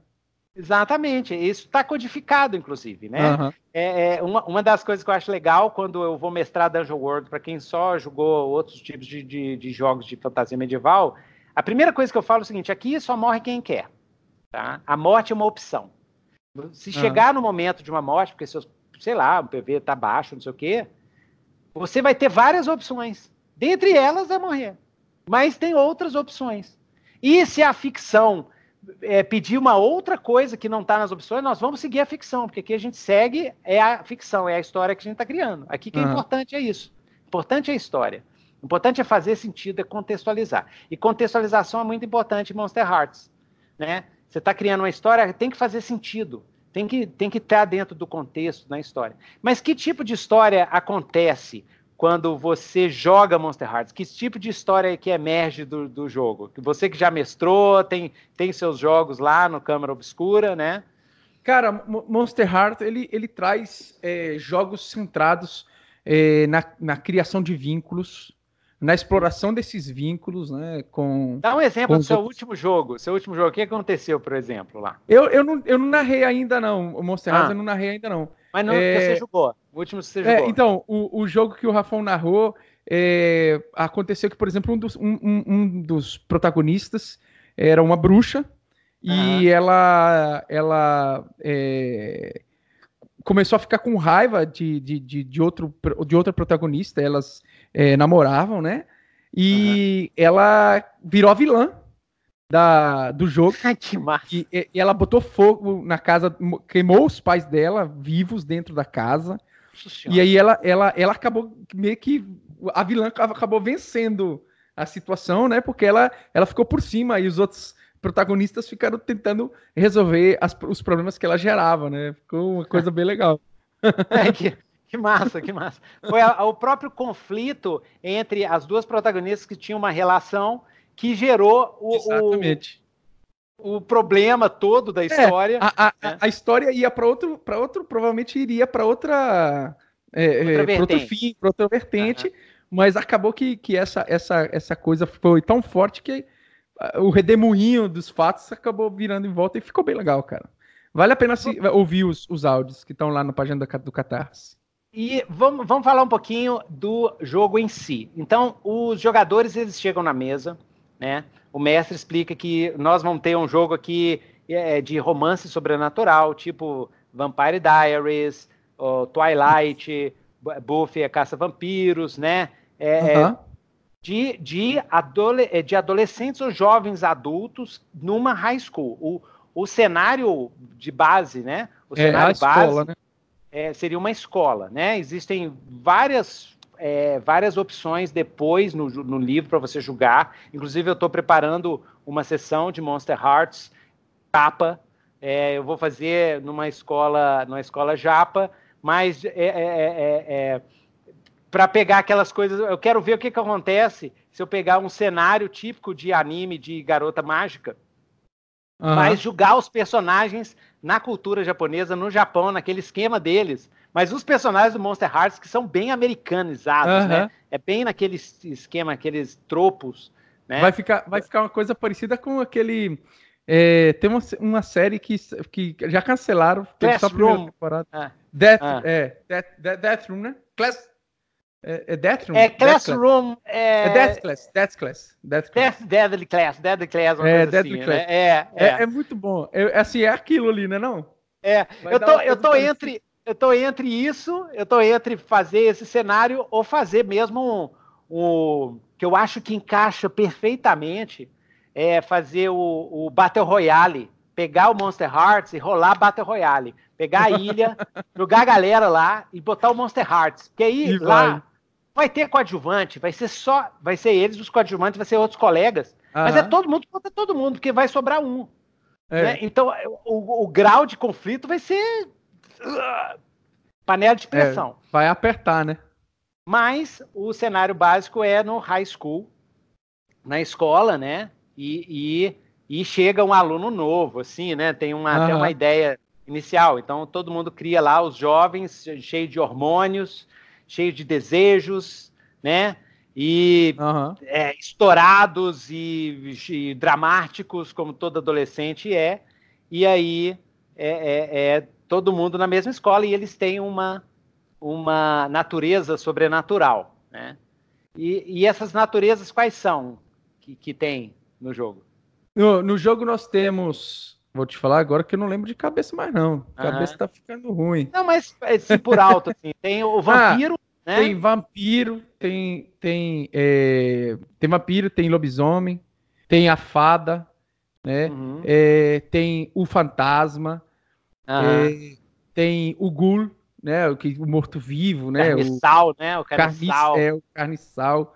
Exatamente, isso está codificado, inclusive, né? Uhum. É, é, uma, uma das coisas que eu acho legal quando eu vou mestrar Dungeon World, para quem só jogou outros tipos de, de, de, jogos de fantasia medieval, a primeira coisa que eu falo é o seguinte: aqui só morre quem quer. Tá? A morte é uma opção. Se uhum. chegar no momento de uma morte, porque seus, sei lá, o PV está baixo, não sei o quê, você vai ter várias opções. Dentre elas é morrer. Mas tem outras opções. E se a ficção é, pedir uma outra coisa que não está nas opções, nós vamos seguir a ficção, porque aqui a gente segue é a ficção, é a história que a gente está criando. Aqui que é importante é isso. Importante é a história. Importante é fazer sentido, é contextualizar. E contextualização é muito importante em Monster Hearts. Né? Você está criando uma história, tem que fazer sentido. Tem que, tem que estar dentro do contexto da história. Mas que tipo de história acontece quando você joga Monster Hearts? Que tipo de história que emerge do, do jogo? Você que já mestrou, tem, tem seus jogos lá no Câmara Obscura, né? Cara, Monster Hearts, ele, ele traz é, jogos centrados é, na, na criação de vínculos, na exploração desses vínculos, né? Com, Dá um exemplo do seu outros... último jogo. Seu último jogo, o que aconteceu, por exemplo, lá? Eu, eu, não, eu não narrei ainda, não. O Monster ah. eu não narrei ainda, não. Mas não, é... você jogou. O último que você é, jogou. Então, o, o jogo que o Rafão narrou, é, aconteceu que, por exemplo, um dos, um, um dos protagonistas era uma bruxa e ela, ela é, começou a ficar com raiva de, de, de, de, outro, de outra protagonista, elas é, namoravam, né? E uhum. ela virou a vilã da, do jogo. Ai, que massa. E, e, ela botou fogo na casa, queimou os pais dela vivos dentro da casa. E aí ela, ela, ela acabou meio que. A vilã acabou vencendo a situação, né? Porque ela, ela ficou por cima e os outros protagonistas ficaram tentando resolver as, os problemas que ela gerava, né? Ficou uma coisa bem legal. (laughs) É, que, que massa, que massa. Foi a, a, o próprio conflito entre as duas protagonistas que tinham uma relação que gerou o, Exatamente. o, o problema todo da é, história. É, a, a, né? a, história ia para outro, para outro, provavelmente iria para outra, é, outra é, outro fim, para outra vertente, uhum. mas acabou que, que essa, essa, essa coisa foi tão forte que o redemoinho dos fatos acabou virando em volta e ficou bem legal, cara. Vale a pena se, ouvir os, os áudios que estão lá na página do, do Catarse. E vamos, vamos falar um pouquinho do jogo em si. Então, os jogadores eles chegam na mesa, né? O mestre explica que nós vamos ter um jogo aqui é, de romance sobrenatural, tipo Vampire Diaries, Twilight, Buffy a Caça Vampiros, né? É, uhum. De, de, adole é, de adolescentes ou jovens adultos numa high school. O, o cenário de base, né? O é, cenário base escola, né? é, seria uma escola, né? Existem várias é, várias opções depois no, no livro para você julgar. Inclusive, eu estou preparando uma sessão de Monster Hearts tapa. É, eu vou fazer numa escola, numa escola japa, mas é, é, é, é para pegar aquelas coisas. Eu quero ver o que, que acontece se eu pegar um cenário típico de anime de garota mágica, uhum. mas julgar os personagens na cultura japonesa, no Japão, naquele esquema deles. Mas os personagens do Monster Hearts que são bem americanizados, né? É bem naquele esquema, aqueles tropos, né? Vai ficar, vai ficar uma coisa parecida com aquele... É, tem uma, uma série que, que já cancelaram. Classroom. Ah. Death, ah. É, Death, Death, Death Room, né? Class, é, é Death Room? É Classroom. É, é Death Class. Death Class. Death Class. Death, Deadly Class. Deadly Class. É, Deadly assim, Class. Né? É, é. é, é. muito bom. É, assim, é aquilo ali, né? Não? É. eu tô, eu tô entre eu tô entre isso, eu tô entre fazer esse cenário ou fazer mesmo o um, um, que eu acho que encaixa perfeitamente é fazer o, o Battle Royale, pegar o Monster Hearts e rolar Battle Royale, pegar a ilha, (laughs) jogar a galera lá e botar o Monster Hearts, porque aí e lá vai ter coadjuvante, vai ser só, vai ser eles, os coadjuvantes, vai ser outros colegas. Mas é todo mundo contra todo mundo, porque vai sobrar um. É. Né? Então, o, o, grau de conflito vai ser uh, panela de pressão. É, vai apertar, né? Mas o cenário básico é no high school, na escola, né? E, e, e chega um aluno novo, assim, né? Tem uma, uhum. tem uma ideia inicial. Então, todo mundo cria lá os jovens, cheio de hormônios, cheio de desejos, né? E uhum. é, estourados e, e, dramáticos, como todo adolescente é. E aí é, é, é, todo mundo na mesma escola e eles têm uma, uma natureza sobrenatural, né? E, e essas naturezas quais são que, que tem no jogo? No, no jogo nós temos Vou te falar agora que eu não lembro de cabeça mais, não. A cabeça tá ficando ruim. Não, mas assim, por alto, assim. Tem o (laughs) vampiro, ah, né? Tem vampiro, tem. Tem, é, tem vampiro, tem lobisomem, tem a fada, né? Uhum. É, tem o fantasma, é, tem o ghoul, né? O, o morto-vivo, né? Carniçal, o, né? O carniçal. é, o carniçal.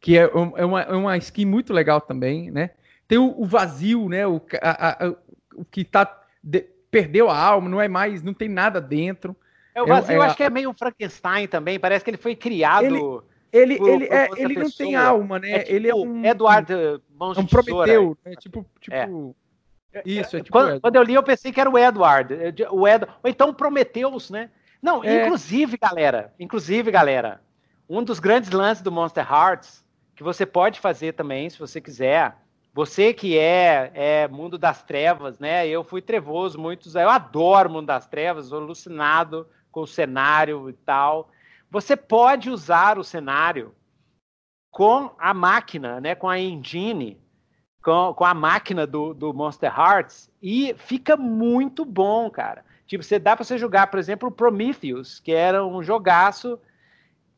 Que é, é, uma, é uma skin muito legal também, né? Tem o, o vazio, né? O, a, a, o que tá de, perdeu a alma, não é mais, não tem nada dentro. É, o vazio é, eu acho que é meio Frankenstein também, parece que ele foi criado. Ele, ele, por, ele, por é, ele não tem alma, né? É tipo ele é um. Edward Mãos é um Prometeu, né? Tipo. tipo é. Isso, é tipo. Quando, quando, eu li, eu pensei que era o Edward. O Ed, ou então Prometheus, né? Não, é. inclusive, galera, inclusive, galera, um dos grandes lances do Monster Hearts, que você pode fazer também, se você quiser, você que é, é mundo das trevas, né? Eu fui trevoso, muitos. Eu adoro mundo das trevas, alucinado com o cenário e tal. Você pode usar o cenário com a máquina, né? Com a engine, com, com a máquina do, do Monster Hearts e fica muito bom, cara. Tipo, você dá para você jogar, por exemplo, o Prometheus, que era um jogaço.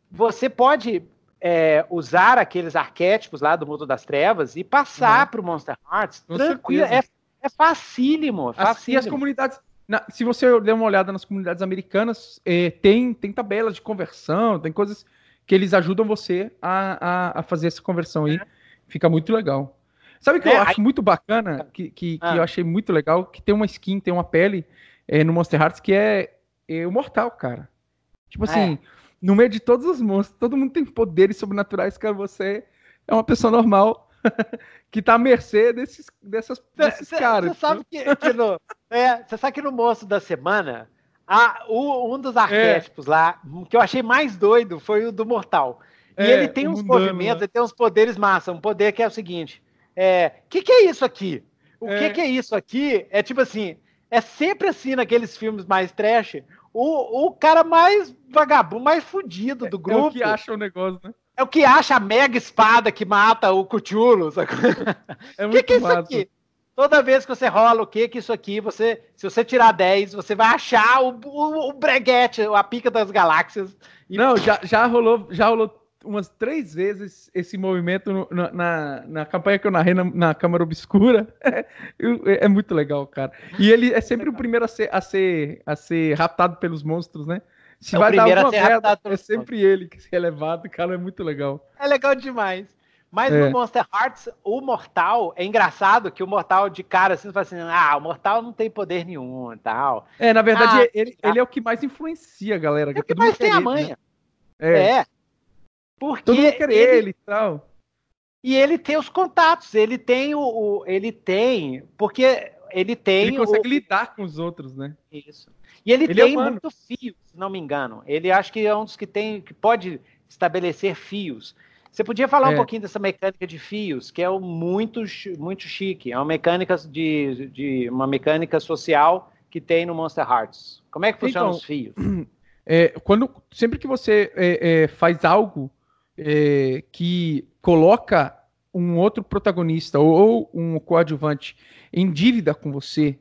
Você pode é, usar aqueles arquétipos lá do mundo das trevas e passar uhum. para o Monster Hearts tranquilo. É, é facílimo, é facílimo. As, e as comunidades. Na, se você der uma olhada nas comunidades americanas, é, tem, tem tabelas de conversão, tem coisas que eles ajudam você a, a, a fazer essa conversão aí. É. Fica muito legal. Sabe o que eu é, acho aí... muito bacana, que, que, ah. que, eu achei muito legal, que tem uma skin, tem uma pele no Monster Hearts que é, é o mortal, cara. Tipo assim, no meio de todos os monstros, todo mundo tem poderes sobrenaturais, cara. Você é uma pessoa normal (laughs) que tá à mercê desses, dessas, desses cê, caras. Você sabe que, que no, é, você sabe que no monstro da semana, a, o, um dos arquétipos é. lá, que eu achei mais doido, foi o do mortal. E é, ele tem uns mundano, movimentos, né? ele tem uns poderes massa. Um poder que é o seguinte: é, o que, que é isso aqui? O que, é. que é isso aqui? É tipo assim, é sempre assim naqueles filmes mais trash o, o cara mais vagabundo, mais fudido do grupo. É, é o que acha o negócio, né? É o que acha a mega espada que mata o Cthulhu. (laughs) É o que, que é isso aqui? Toda vez que você rola o que que isso aqui, você, se você tirar 10, você vai achar o, o, o breguete, a pica das galáxias. E... Não, já, já rolou, já rolou umas três vezes esse movimento no, na, na campanha que eu narrei na, na Câmara Obscura. (laughs) É, é, muito legal, cara. E ele é sempre o primeiro a ser, a ser, a ser raptado pelos monstros, né? Se é vai dar alguma merda, é sempre ele que é levado, cara, é muito legal. É legal demais. Mas é. no Monster Hearts, o Mortal, é engraçado que o Mortal de cara, assim, fala assim, ah, o Mortal não tem poder nenhum e tal. É, na verdade, ah, ele, ele é o que mais influencia, galera. É o que mais tem a manha. Né? É. é. Porque Todo mundo quer ele, ele e tal. E ele tem os contatos, ele tem o, o, ele tem, porque ele tem Ele consegue o, lidar com os outros, né? Isso. E ele, ele é tem é muito fio, se não me engano. Ele acho que é um dos que tem que pode estabelecer fios. Você podia falar é. um pouquinho dessa mecânica de fios, que é muito muito chique. É uma mecânica de, de uma mecânica social que tem no Monster Hearts. Como é que funcionam então, os fios? (clears throat) É, quando sempre que você é, é faz algo é, que coloca um outro protagonista ou, ou, um coadjuvante em dívida com você,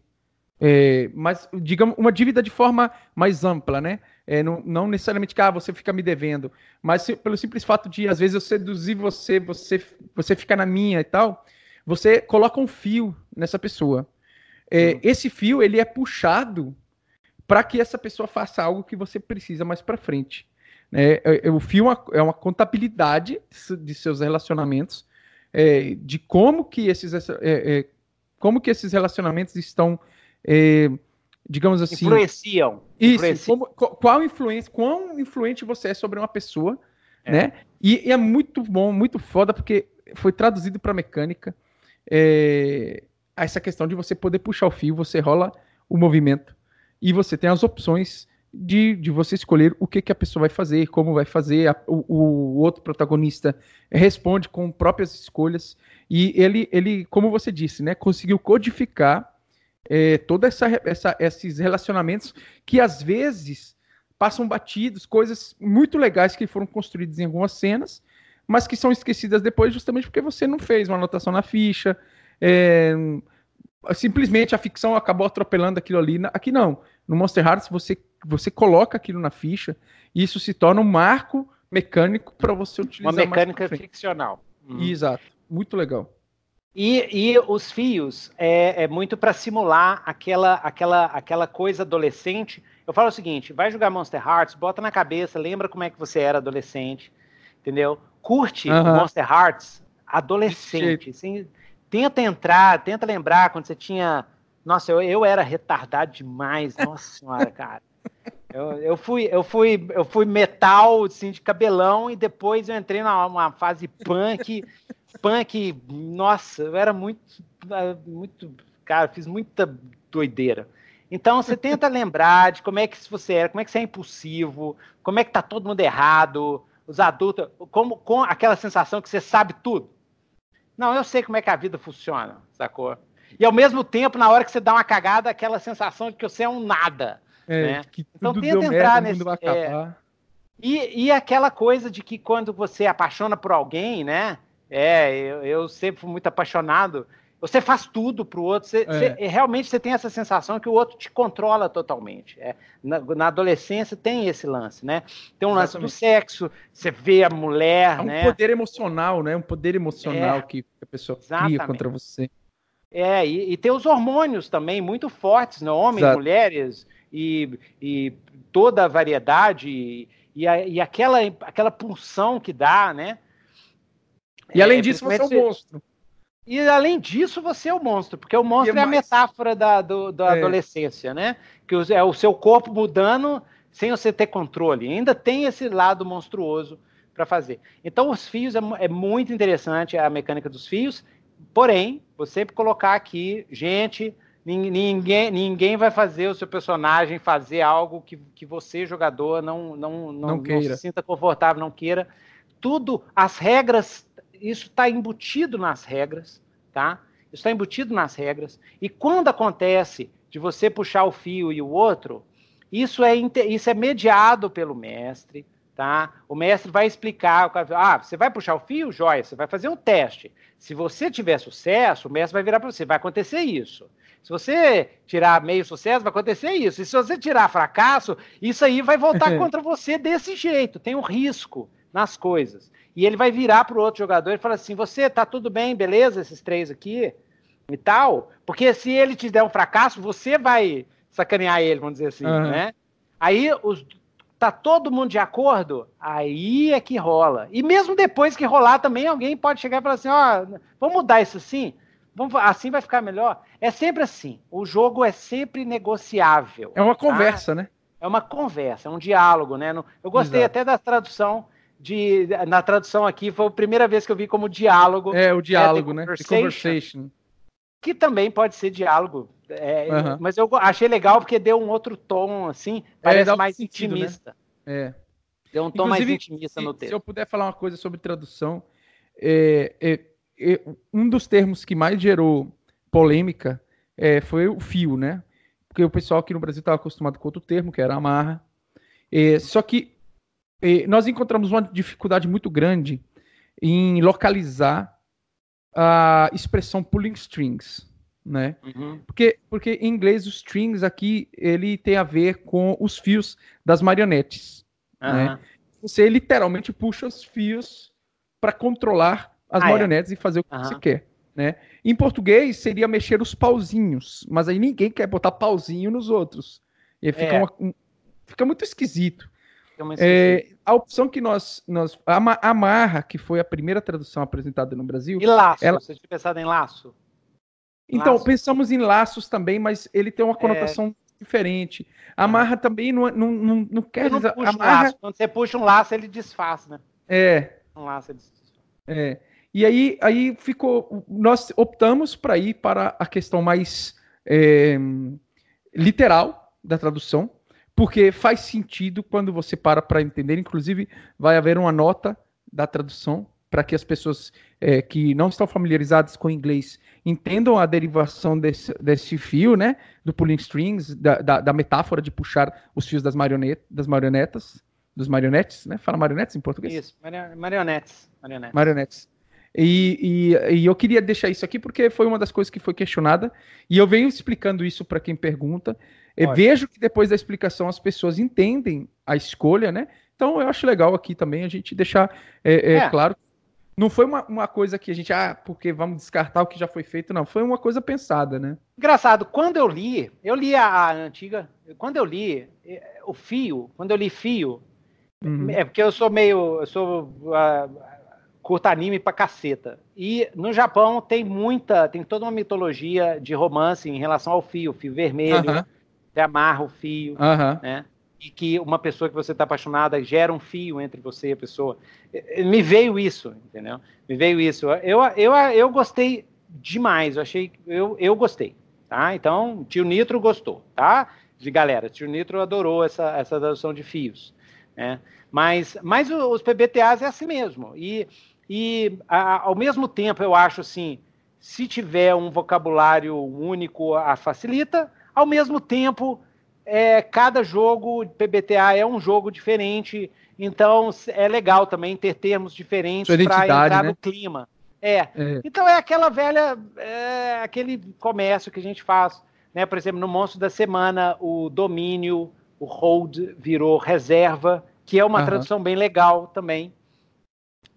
é, mas digamos uma dívida de forma mais ampla, né? É, não, não, necessariamente que ah, você fica me devendo, mas se, pelo simples fato de às vezes eu seduzir você, você, você fica na minha e tal, você coloca um fio nessa pessoa. É. Esse fio ele é puxado para que essa pessoa faça algo que você precisa mais para frente. Né? É, é, o fio é uma contabilidade de seus relacionamentos, é, de como que esses, é, é, como que esses relacionamentos estão, digamos assim... Influenciam. Isso, influenciam. Como, qual influência, quão influente você é sobre uma pessoa, né? E, e, é muito bom, muito foda, porque foi traduzido para mecânica, essa questão de você poder puxar o fio, você rola o movimento, e você tem as opções de, de você escolher o que, que a pessoa vai fazer, como vai fazer. A, o, o, outro protagonista responde com próprias escolhas. E ele, ele como você disse, né, conseguiu codificar é, todos essa, essa, esses relacionamentos que às vezes passam batidos, coisas muito legais que foram construídas em algumas cenas, mas que são esquecidas depois justamente porque você não fez uma anotação na ficha. É, simplesmente a ficção acabou atropelando aquilo ali. Aqui não. No Monster Hearts você você coloca aquilo na ficha e isso se torna um marco mecânico para você utilizar. Uma mecânica ficcional. Uhum. Exato, muito legal. E, e os fios é, é muito para simular aquela, aquela, aquela coisa adolescente. Eu falo o seguinte: vai jogar Monster Hearts, bota na cabeça, lembra como é que você era adolescente, entendeu? Curte uhum. Monster Hearts adolescente. Assim, tenta entrar, tenta lembrar quando você tinha. Nossa, eu, eu era retardado demais, nossa senhora, cara. Eu, eu, fui, eu, fui, eu fui metal, assim, de cabelão, e depois eu entrei numa fase punk. punk, nossa, eu era muito, muito, cara, fiz muita doideira. Então você tenta lembrar de como é que você era, como é que você é impulsivo, como é que tá todo mundo errado, os adultos, como, com aquela sensação que você sabe tudo. Não, eu sei como é que a vida funciona, sacou? E ao mesmo tempo, na hora que você dá uma cagada, aquela sensação de que você é um nada. É, né? então tenta entrar nesse. É, e, e aquela coisa de que quando você apaixona por alguém, né? É, eu, eu sempre fui muito apaixonado. Você faz tudo pro outro. Você, é. você, realmente você tem essa sensação que o outro te controla totalmente. É, na, na, adolescência tem esse lance, né? Tem um lance Exatamente. do sexo, você vê a mulher. É um né? poder emocional, né? Um poder emocional é. que a pessoa Exatamente. cria contra você. É, e, e, tem os hormônios também muito fortes, né? Homens, Exato. mulheres e, e toda a variedade e, e, a, e, aquela, aquela pulsão que dá, né? E além é, disso, você é um monstro. E além disso, você é o um monstro, porque o monstro é, é, a metáfora da, do, da é. adolescência, né? Que é o seu corpo mudando sem você ter controle. Ainda tem esse lado monstruoso para fazer. Então, os fios é, é, muito interessante a mecânica dos fios. Porém, vou sempre colocar aqui, gente, Ninguém, ninguém vai fazer o seu personagem fazer algo que, que você, jogador, não, não, não, não, não se sinta confortável, não queira. Tudo, as regras, isso está embutido nas regras, tá? Isso está embutido nas regras. E quando acontece de você puxar o fio e o outro, isso é, isso é mediado pelo mestre, tá? O mestre vai explicar, ah, você vai puxar o fio, joia, você vai fazer um teste. Se você tiver sucesso, o mestre vai virar para você, vai acontecer isso. Se você tirar meio sucesso, vai acontecer isso. E se você tirar fracasso, isso aí vai voltar (laughs) contra você desse jeito. Tem um risco nas coisas. E ele vai virar para o outro jogador e falar assim: você tá tudo bem, beleza, esses três aqui e tal. Porque se ele te der um fracasso, você vai sacanear ele, vamos dizer assim, uhum. né? Aí os, tá todo mundo de acordo, aí é que rola. E mesmo depois que rolar também, alguém pode chegar e falar assim: ó, oh, vamos mudar isso assim? Vamos, assim vai ficar melhor. É sempre assim. O jogo é sempre negociável. É uma tá? conversa, né? É uma conversa, é um diálogo, né? Eu gostei Exato. até da tradução de na tradução aqui foi a primeira vez que eu vi como diálogo. É o diálogo, né? Conversation, conversation. Que também pode ser diálogo. É, uhum. Mas eu achei legal porque deu um outro tom, assim, é, parece é, mais sentido, né? intimista. Né? É. Deu um tom Inclusive, mais intimista se, no texto. Se eu puder falar uma coisa sobre tradução, é, é um dos termos que mais gerou polêmica é, foi o fio, né? Porque o pessoal aqui no Brasil estava acostumado com outro termo, que era amarra. É, só que é, nós encontramos uma dificuldade muito grande em localizar a expressão pulling strings, né? Uhum. Porque, porque em inglês os strings aqui ele tem a ver com os fios das marionetes, uhum. né? Você literalmente puxa os fios para controlar as ah, é. marionetes é. e fazer o que você quer. Né? Em português seria mexer os pauzinhos, mas aí ninguém quer botar pauzinho nos outros. E fica, é. uma, um, fica muito esquisito. Fica muito é, a opção que nós. nós a Amarra, que foi a primeira tradução apresentada no Brasil. E laço? Ela... Você tinha pensado em laço? Então, laço. pensamos em laços também, mas ele tem uma conotação é... diferente. Amarra também não, não, não, não quer dizer. Não amarra... Um Quando você puxa um laço, ele desfaz, né? É. Um laço, ele desfaz. É. E aí, aí ficou. Nós optamos para ir para a questão mais é, literal da tradução, porque faz sentido quando você para para entender. Inclusive, vai haver uma nota da tradução para que as pessoas é, que não estão familiarizadas com inglês entendam a derivação desse, desse fio, né? Do pulling strings, da, da, da metáfora de puxar os fios das, marionet, das marionetas, dos marionetes, né? Fala marionetes em português? Isso, marionetes. Marionetes. marionetes. E, e, e, eu queria deixar isso aqui porque foi uma das coisas que foi questionada. E eu venho explicando isso para quem pergunta. vejo que depois da explicação as pessoas entendem a escolha, né? Então eu acho legal aqui também a gente deixar é, é, é. claro. Não foi uma, uma coisa que a gente, ah, porque vamos descartar o que já foi feito, não. Foi uma coisa pensada, né? Engraçado, quando eu li, eu li a, a antiga, quando eu li é, o fio, quando eu li fio, uhum. é porque eu sou meio, eu sou uh, curta anime pra caceta. E no Japão tem muita, tem toda uma mitologia de romance em relação ao fio, fio vermelho, uh -huh. você amarra o fio, uh -huh. né? E que uma pessoa que você está apaixonada gera um fio entre você e a pessoa. Me veio isso, entendeu? Me veio isso. Eu, eu, eu gostei demais, eu achei, eu, eu gostei, tá? Então, tio Nitro gostou, tá? De galera, tio Nitro adorou essa, essa tradução de fios, né? Mas, mas os PBTAs é assim mesmo. E e, a, ao mesmo tempo, eu acho assim, se tiver um vocabulário único, a facilita. Ao mesmo tempo, é, cada jogo PBTA é um jogo diferente, então é legal também ter termos diferentes para entrar né? no clima. É. é. Então é aquela velha, é, aquele comércio que a gente faz, né? Por exemplo, no Monstro da Semana, o domínio, o hold virou reserva, que é uma uhum. tradução bem legal também,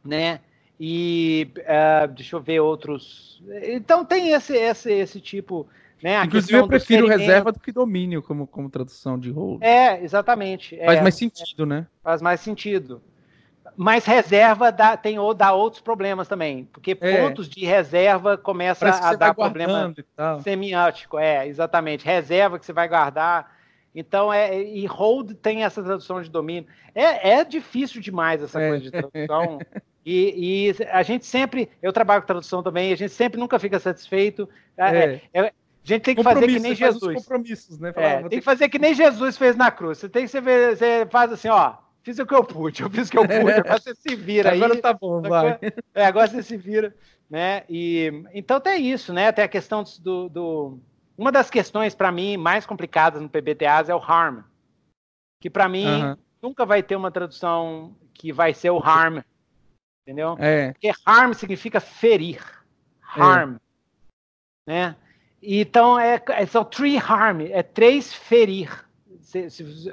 né? E uh, deixa eu ver outros. Então tem esse, esse, esse tipo. Né, Inclusive, eu prefiro reserva do que domínio como, como tradução de rolo. É, exatamente. Faz é, mais sentido, é, né? Faz mais sentido. Mas reserva dá, tem, dá outros problemas também. Porque é. pontos de reserva começa a dar problema semiótico. É, exatamente. Reserva que você vai guardar. Então, é, e hold tem essa tradução de domínio. É, é difícil demais essa é. coisa de tradução. (laughs) E, e, a gente sempre, eu trabalho com tradução também, a gente sempre nunca fica satisfeito. É. É, é, a gente tem que fazer que nem Jesus. Compromissos, né? Falar, é, tem que fazer que nem Jesus fez na cruz. Você tem que você, você faz assim, ó, fiz o que eu pude, eu fiz o que eu pude, agora você se vira (laughs) aí. Agora tá bom, vai. É, agora você se vira, né? E então tem isso, né? Tem a questão do, do... uma das questões para mim mais complicadas no PBTAs é o harm, que para mim uh -huh. nunca vai ter uma tradução que vai ser o harm Entendeu? É. Porque harm significa ferir. Harm. É. Né? Então, é, é, são three harm, é três ferir.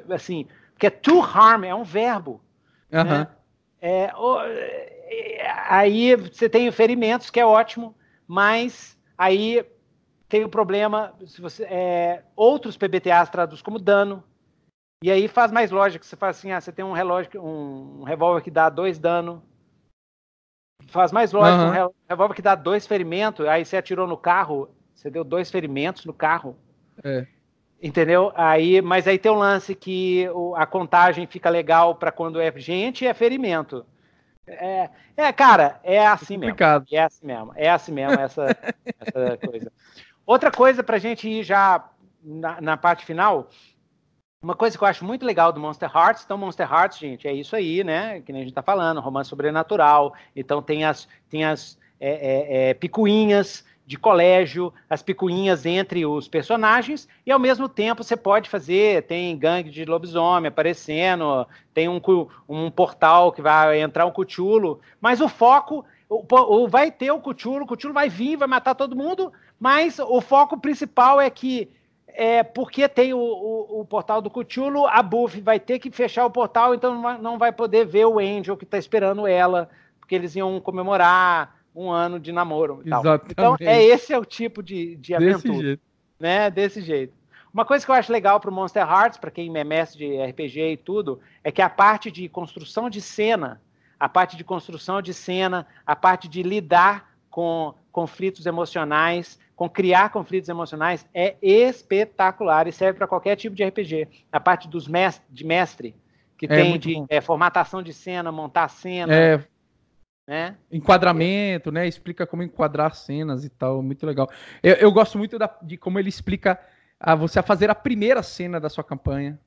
Assim, porque to harm é um verbo. Uhum. Né? É, aí você tem ferimentos, que é ótimo, mas aí tem o problema, se você, é, outros PBTAs traduz como dano, e aí faz mais lógica, você faz assim, ah, você tem um relógio, um, um revólver que dá dois dano, Faz mais lógico, uhum. um revólver que dá dois ferimentos, aí você atirou no carro, você deu dois ferimentos no carro. É. Entendeu? Aí, mas aí tem um lance que o, a contagem fica legal para quando é gente e é ferimento. É, é, cara, é assim é mesmo. É assim mesmo. É assim mesmo essa, (laughs) essa coisa. Outra coisa para gente ir já na, na parte final, uma coisa que eu acho muito legal do Monster Hearts, então Monster Hearts, gente, é isso aí, né? Que nem a gente tá falando, romance sobrenatural. Então tem as, tem as é, é, é, picuinhas de colégio, as picuinhas entre os personagens, e ao mesmo tempo você pode fazer, tem gangue de lobisomem aparecendo, tem um, um portal que vai entrar um cuchulo, mas o foco, o, o, vai ter o cuchulo, o cuchulo vai vir, vai matar todo mundo, mas o foco principal é que é, porque tem o, o, o, portal do Cthulhu, a Buffy vai ter que fechar o portal, então não vai, não vai poder ver o Angel que está esperando ela, porque eles iam comemorar um ano de namoro. Então, é esse é o tipo de, de aventura. Desse jeito. Né? Desse jeito. Uma coisa que eu acho legal para o Monster Hearts, para quem é mestre de RPG e tudo, é que a parte de construção de cena, a parte de construção de cena, a parte de lidar com conflitos emocionais, com criar conflitos emocionais, é espetacular e serve para qualquer tipo de RPG. A parte dos mestre, de mestre, que é, tem de é, formatação de cena, montar cena. É, né? Enquadramento, né? Explica como enquadrar cenas e tal, muito legal. Eu, eu gosto muito da, de como ele explica a você a fazer a primeira cena da sua campanha.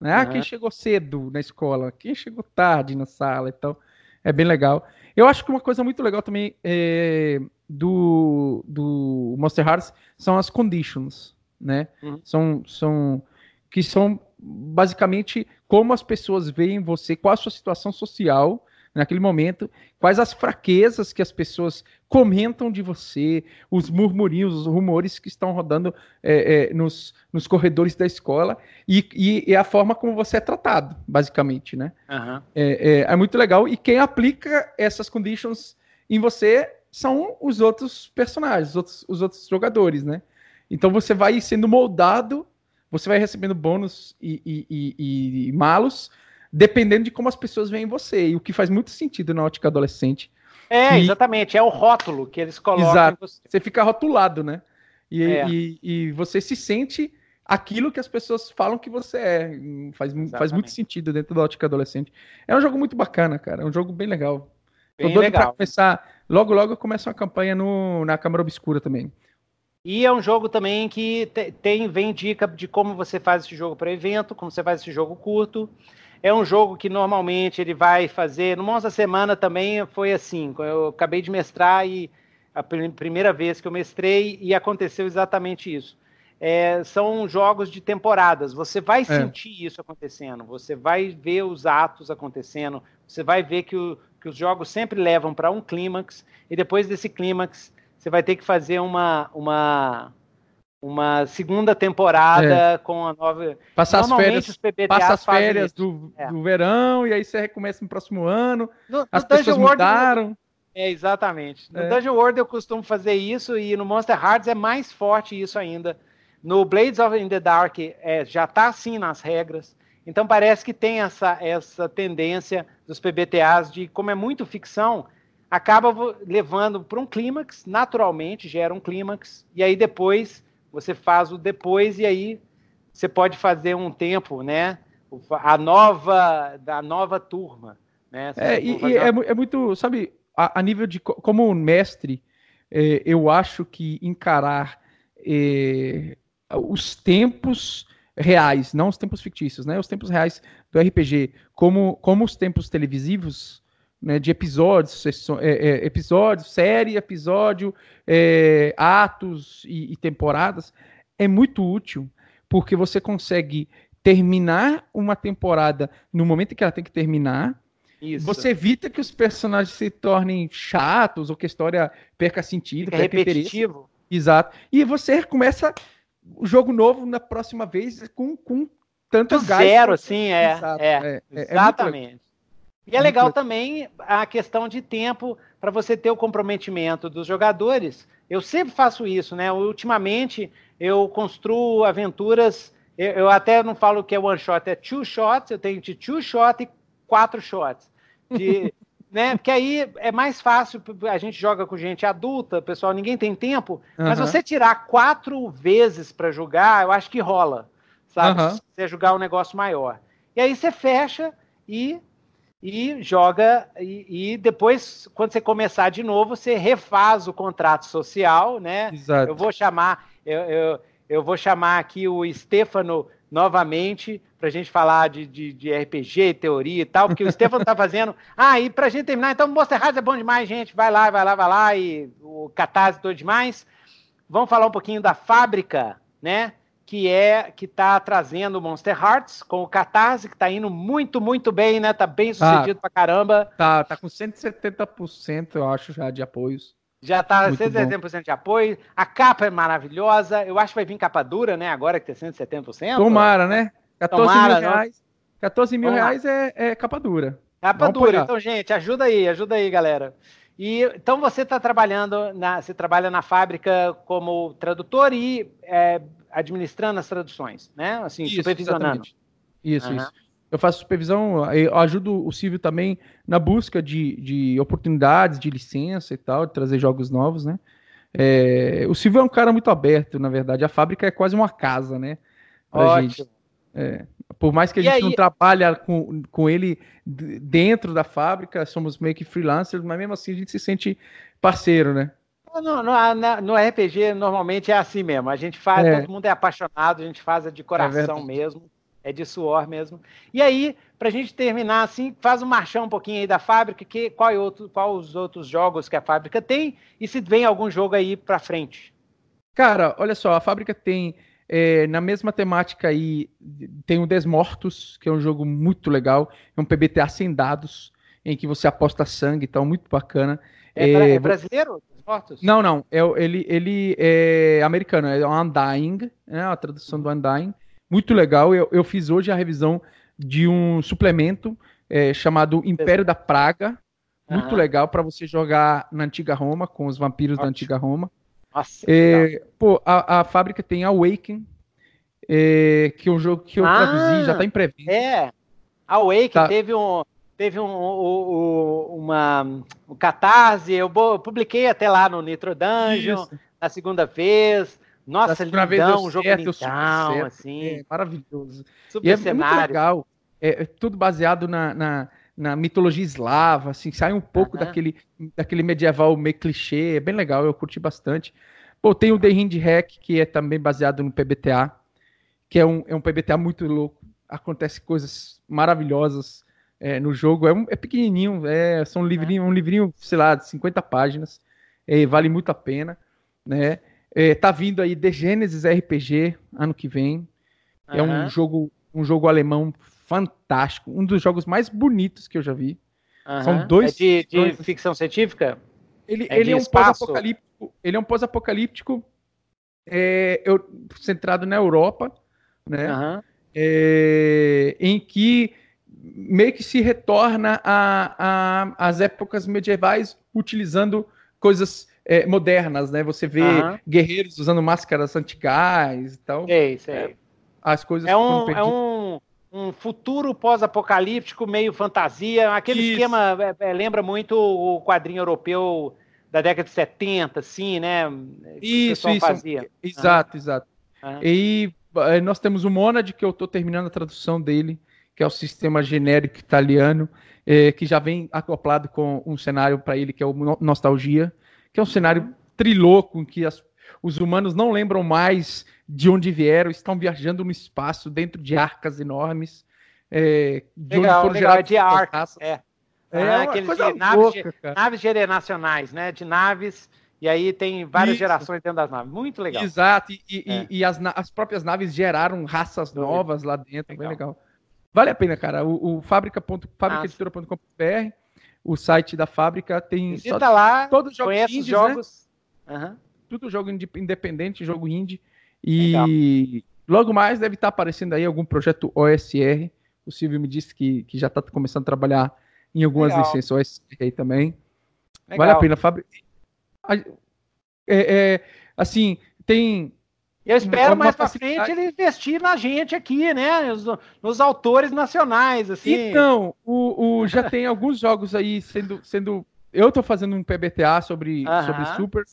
Né? Ah, quem chegou cedo na escola, quem chegou tarde na sala e tal. É bem legal. Eu acho que uma coisa muito legal também é, do, do Monster Hearts são as conditions, né? Uhum. São, são que são basicamente como as pessoas veem você, qual a sua situação social naquele momento, quais as fraquezas que as pessoas comentam de você, os murmurinhos, os rumores que estão rodando é, é, nos, nos corredores da escola e, e, e, a forma como você é tratado, basicamente, né? Uhum. É, é, é, muito legal e quem aplica essas conditions em você são os outros personagens, os outros, os outros jogadores, né? Então você vai sendo moldado, você vai recebendo bônus e, e, e malos dependendo de como as pessoas veem você. E o que faz muito sentido na ótica adolescente. É, e... exatamente. É o rótulo que eles colocam. Exato. Você. você. fica rotulado, né? E, é. e, e, você se sente aquilo que as pessoas falam que você é. Faz, faz muito sentido dentro da ótica adolescente. É um jogo muito bacana, cara. É um jogo bem legal. Bem Tô doido legal. pra começar. Logo, logo começa uma campanha no, na Câmara Obscura também. E é um jogo também que tem, vem dica de como você faz esse jogo para evento, como você faz esse jogo curto. É um jogo que normalmente ele vai fazer. No Monza Semana também foi assim. Eu acabei de mestrar e a primeira vez que eu mestrei e aconteceu exatamente isso. É, são jogos de temporadas. Você vai é. sentir isso acontecendo, você vai ver os atos acontecendo, você vai ver que, o, que os jogos sempre levam para um clímax, e depois desse clímax você vai ter que fazer uma, uma, uma segunda temporada é. com a nova. Passar as férias, passa as férias do, é. do verão e aí você recomeça no próximo ano. No, as no pessoas Dungeon mudaram. World, é, exatamente. No é. Dungeon World eu costumo fazer isso e no Monster Hearts é mais forte isso ainda. No Blades of in the Dark é, já está assim nas regras. Então parece que tem essa, essa tendência dos PBTAs de, como é muito ficção, acaba levando para um clímax, naturalmente gera um clímax, e aí depois você faz o depois e aí você pode fazer um tempo, né? A nova da nova turma, né? É, e, é, é, muito, sabe, a, a, nível de como mestre, é, eu acho que encarar é, os tempos reais, não os tempos fictícios, né? Os tempos reais do RPG, como, como os tempos televisivos, né, de episódios, é, é, episódios, série, episódio, é, atos e, e, temporadas, é muito útil, porque você consegue terminar uma temporada no momento em que ela tem que terminar. Isso. Você evita que os personagens se tornem chatos ou que a história perca sentido, Fica perca repetitivo. Interesse. Exato. E você começa o jogo novo na próxima vez com, com tanto zero, assim, é, é, é, é, Exatamente. E é legal também a questão de tempo para você ter o comprometimento dos jogadores. Eu sempre faço isso, né? Ultimamente eu construo aventuras. Eu, eu até não falo que é one shot, é two shots. Eu tenho de two shot e quatro shots. De, (laughs) né? Porque aí é mais fácil. A gente joga com gente adulta, pessoal. Ninguém tem tempo. Uhum. Mas você tirar quatro vezes para jogar, eu acho que rola, sabe? Uhum. Se você jogar um negócio maior. E aí você fecha e e joga e, e, depois quando você começar de novo você refaz o contrato social né Exato. eu vou chamar eu, eu, eu vou chamar aqui o Stefano novamente para a gente falar de, de, de, RPG teoria e tal porque o (laughs) Stefano está fazendo ah e para a gente terminar então Monster Hearts é bom demais gente vai lá vai lá vai lá e o Catarse todo demais vamos falar um pouquinho da fábrica né que é que está trazendo o Monster Hearts com o Catarse, que está indo muito, muito bem, né? Tá bem sucedido tá, pra caramba. Tá, tá com 170%, eu acho, já de apoios. Já tá muito 170% bom. de apoio. A capa é maravilhosa. Eu acho que vai vir capa dura, né? Agora que tem 170%. Tomara, né? 14 Tomara, mil reais. 14 mil reais é, é, capa dura. Capa Vamos dura. Então, gente, ajuda aí, ajuda aí, galera. E então você está trabalhando, na, você trabalha na fábrica como tradutor e é, administrando as traduções, né? Assim, isso, supervisionando. Exatamente. Isso, uhum. isso. Eu faço supervisão, eu ajudo o Silvio também na busca de, de oportunidades, de licença e tal, de trazer jogos novos, né? É, o Silvio é um cara muito aberto, na verdade. A fábrica é quase uma casa, né? Pra Ótimo. Gente. É, por mais que a e gente aí... não trabalhe com, com ele dentro da fábrica, somos meio que freelancers, mas mesmo assim a gente se sente parceiro, né? No, no, no RPG normalmente é assim mesmo. A gente faz, é. todo mundo é apaixonado, a gente faz de coração é mesmo, é de suor mesmo. E aí, para a gente terminar assim, faz um marchão um pouquinho aí da fábrica, que qual, é outro, qual os outros jogos que a fábrica tem e se vem algum jogo aí para frente. Cara, olha só, a fábrica tem é, na mesma temática aí tem o Desmortos, que é um jogo muito legal, é um PBTA sem dados, em que você aposta sangue, então muito bacana. É, é, é brasileiro? Desmortos? Não, não, é, ele, ele é americano, é Undying, né, a tradução do Undying, muito legal. Eu, eu fiz hoje a revisão de um suplemento é, chamado Império da Praga. Muito uhum. legal para você jogar na antiga Roma, com os vampiros Ótimo. da antiga Roma. Nossa, é, pô, a, a, fábrica tem Awaken, é, que é um jogo que eu ah, traduzi, já está em pré-venda. É, Awaken tá. teve um teve um, um, um, uma um catarse, eu, eu, publiquei até lá no Nitro Dungeon, Isso. na segunda vez. Nossa, lindão, um jogo certo, lindão, assim. É, maravilhoso. Super e é cenário. muito legal. É, é, tudo baseado na, na, na, mitologia eslava, assim, sai um pouco uhum. daquele, daquele medieval meio clichê, é bem legal, eu curti bastante. Pô, tem o The Hind Hack, que é também baseado no PBTA, que é um, é um PBTA muito louco, acontece coisas maravilhosas é, no jogo, é, um, é pequenininho, é, são um livrinho, um livrinho, sei lá, de 50 páginas, é, vale muito a pena, né? É, tá vindo aí The Genesis RPG ano que vem. Uhum. É um jogo, um jogo alemão fantástico, um dos jogos mais bonitos que eu já vi. Uhum. São dois. É de, de ficção científica? Ele é, ele é um pós-apocalíptico. Ele é um pós-apocalíptico é, eu, centrado na Europa, né? Uhum. É, em que meio que se retorna às épocas medievais utilizando coisas é, modernas, né? Você vê uhum. guerreiros usando máscaras antigais e tal. Sei, sei. É, as coisas é um, é um, um futuro pós-apocalíptico, meio fantasia. Aquele Isso. esquema é, é, lembra muito o quadrinho europeu da década de 70, assim, né? Isso, isso. Fazia. Exato, uhum. exato. Uhum. E é, nós temos o Monad, que eu estou terminando a tradução dele, que é o sistema genérico italiano, é, que já vem acoplado com um cenário para ele que é o Nostalgia que é um cenário triloco em que as, os humanos não lembram mais de onde vieram, estão viajando no espaço dentro de arcas enormes. É, de legal, onde legal, é de arcas, é. É, ah, aqueles de, naves, louca, naves generacionais, né? De naves, e aí tem várias Isso. gerações dentro das naves. Muito legal. Exato, e, e, é. e as, as, próprias naves geraram raças novas lá dentro, legal. bem legal. Vale a pena, cara. O, o fábrica.editora.com.br o site da fábrica tem Visita só, lá, todos os jogos indies, jogos. Né? Uhum. Tudo jogo independente, jogo indie. E Legal. logo mais deve estar aparecendo aí algum projeto OSR. O Silvio me disse que, que já está começando a trabalhar em algumas Legal. licenças OSR aí também. Legal. Vale a pena. Fábrica. É, é, assim, tem eu espero mais para frente ele investir na gente aqui, né? Nos, nos autores nacionais, assim. Então, o, o já tem alguns jogos aí sendo. sendo eu estou fazendo um PBTA sobre, uh -huh. sobre Super.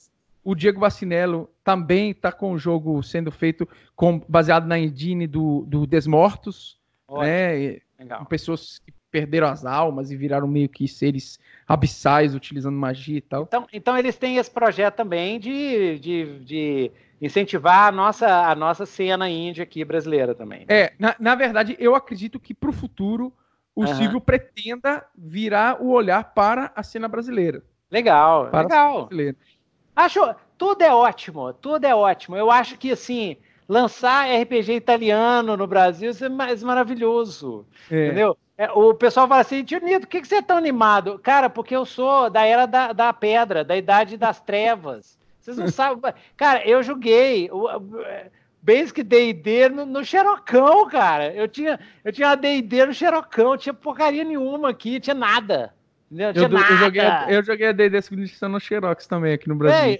O Diego Vacinello também está com o jogo sendo feito com, baseado na engine do, do Desmortos. Ótimo. Né? Com pessoas que perderam as almas e viraram meio que seres abissais utilizando magia e tal. Então, então eles têm esse projeto também de, de, de incentivar a nossa, a nossa cena índia aqui brasileira também. Né? É, na, na verdade, eu acredito que para o futuro o uhum. Silvio pretenda virar o olhar para a cena brasileira. Legal, legal. Acho, tudo é ótimo, tudo é ótimo. Eu acho que, assim, lançar RPG italiano no Brasil é mais maravilhoso, é. entendeu? É, o pessoal fala assim, tio Nito, por que, que você é tão animado? Cara, porque eu sou da era da, da pedra, da idade das trevas. Vocês não sabem. Cara, eu joguei o Basic D&D no, no Xerocão, cara. Eu tinha, eu tinha D&D no Xerocão, tinha porcaria nenhuma aqui, tinha nada. Não tinha eu, nada. Eu joguei, eu joguei a D&D segunda edição no Xerox também, aqui no Brasil.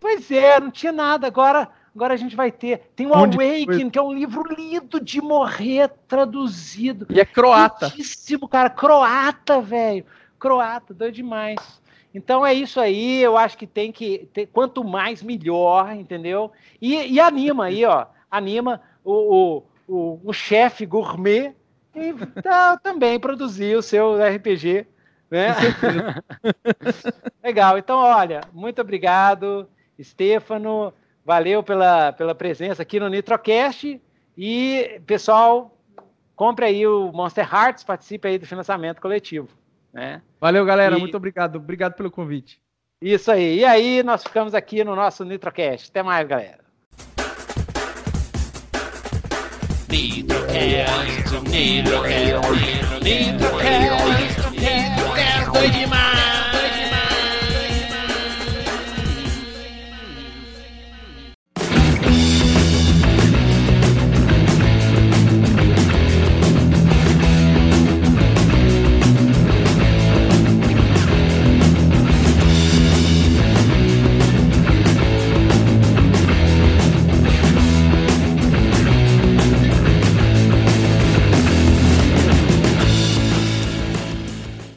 pois é, não tinha nada. Agora, Agora a gente vai ter. Tem o Onde Awaken, foi? que é um livro lindo de morrer traduzido. E é croata. Lindíssimo, cara. Croata, velho. Croata, doido demais. Então é isso aí. Eu acho que tem que. Ter, quanto mais, melhor, entendeu? E, e anima aí, ó. Anima o, o, o, o chefe gourmet e tá, também produzir o seu RPG. Né? (laughs) Legal. Então, olha, muito obrigado, Stefano. Valeu pela, pela presença aqui no Nitrocast. E, pessoal, compre aí o Monster Hearts, participe aí do financiamento coletivo. Né? Valeu, galera. E... Muito obrigado. Obrigado pelo convite. Isso aí. E aí, nós ficamos aqui no nosso Nitrocast. Até mais, galera. Nitrocast, Nitrocast, Nitrocast, Nitrocast, Nitrocast, demais.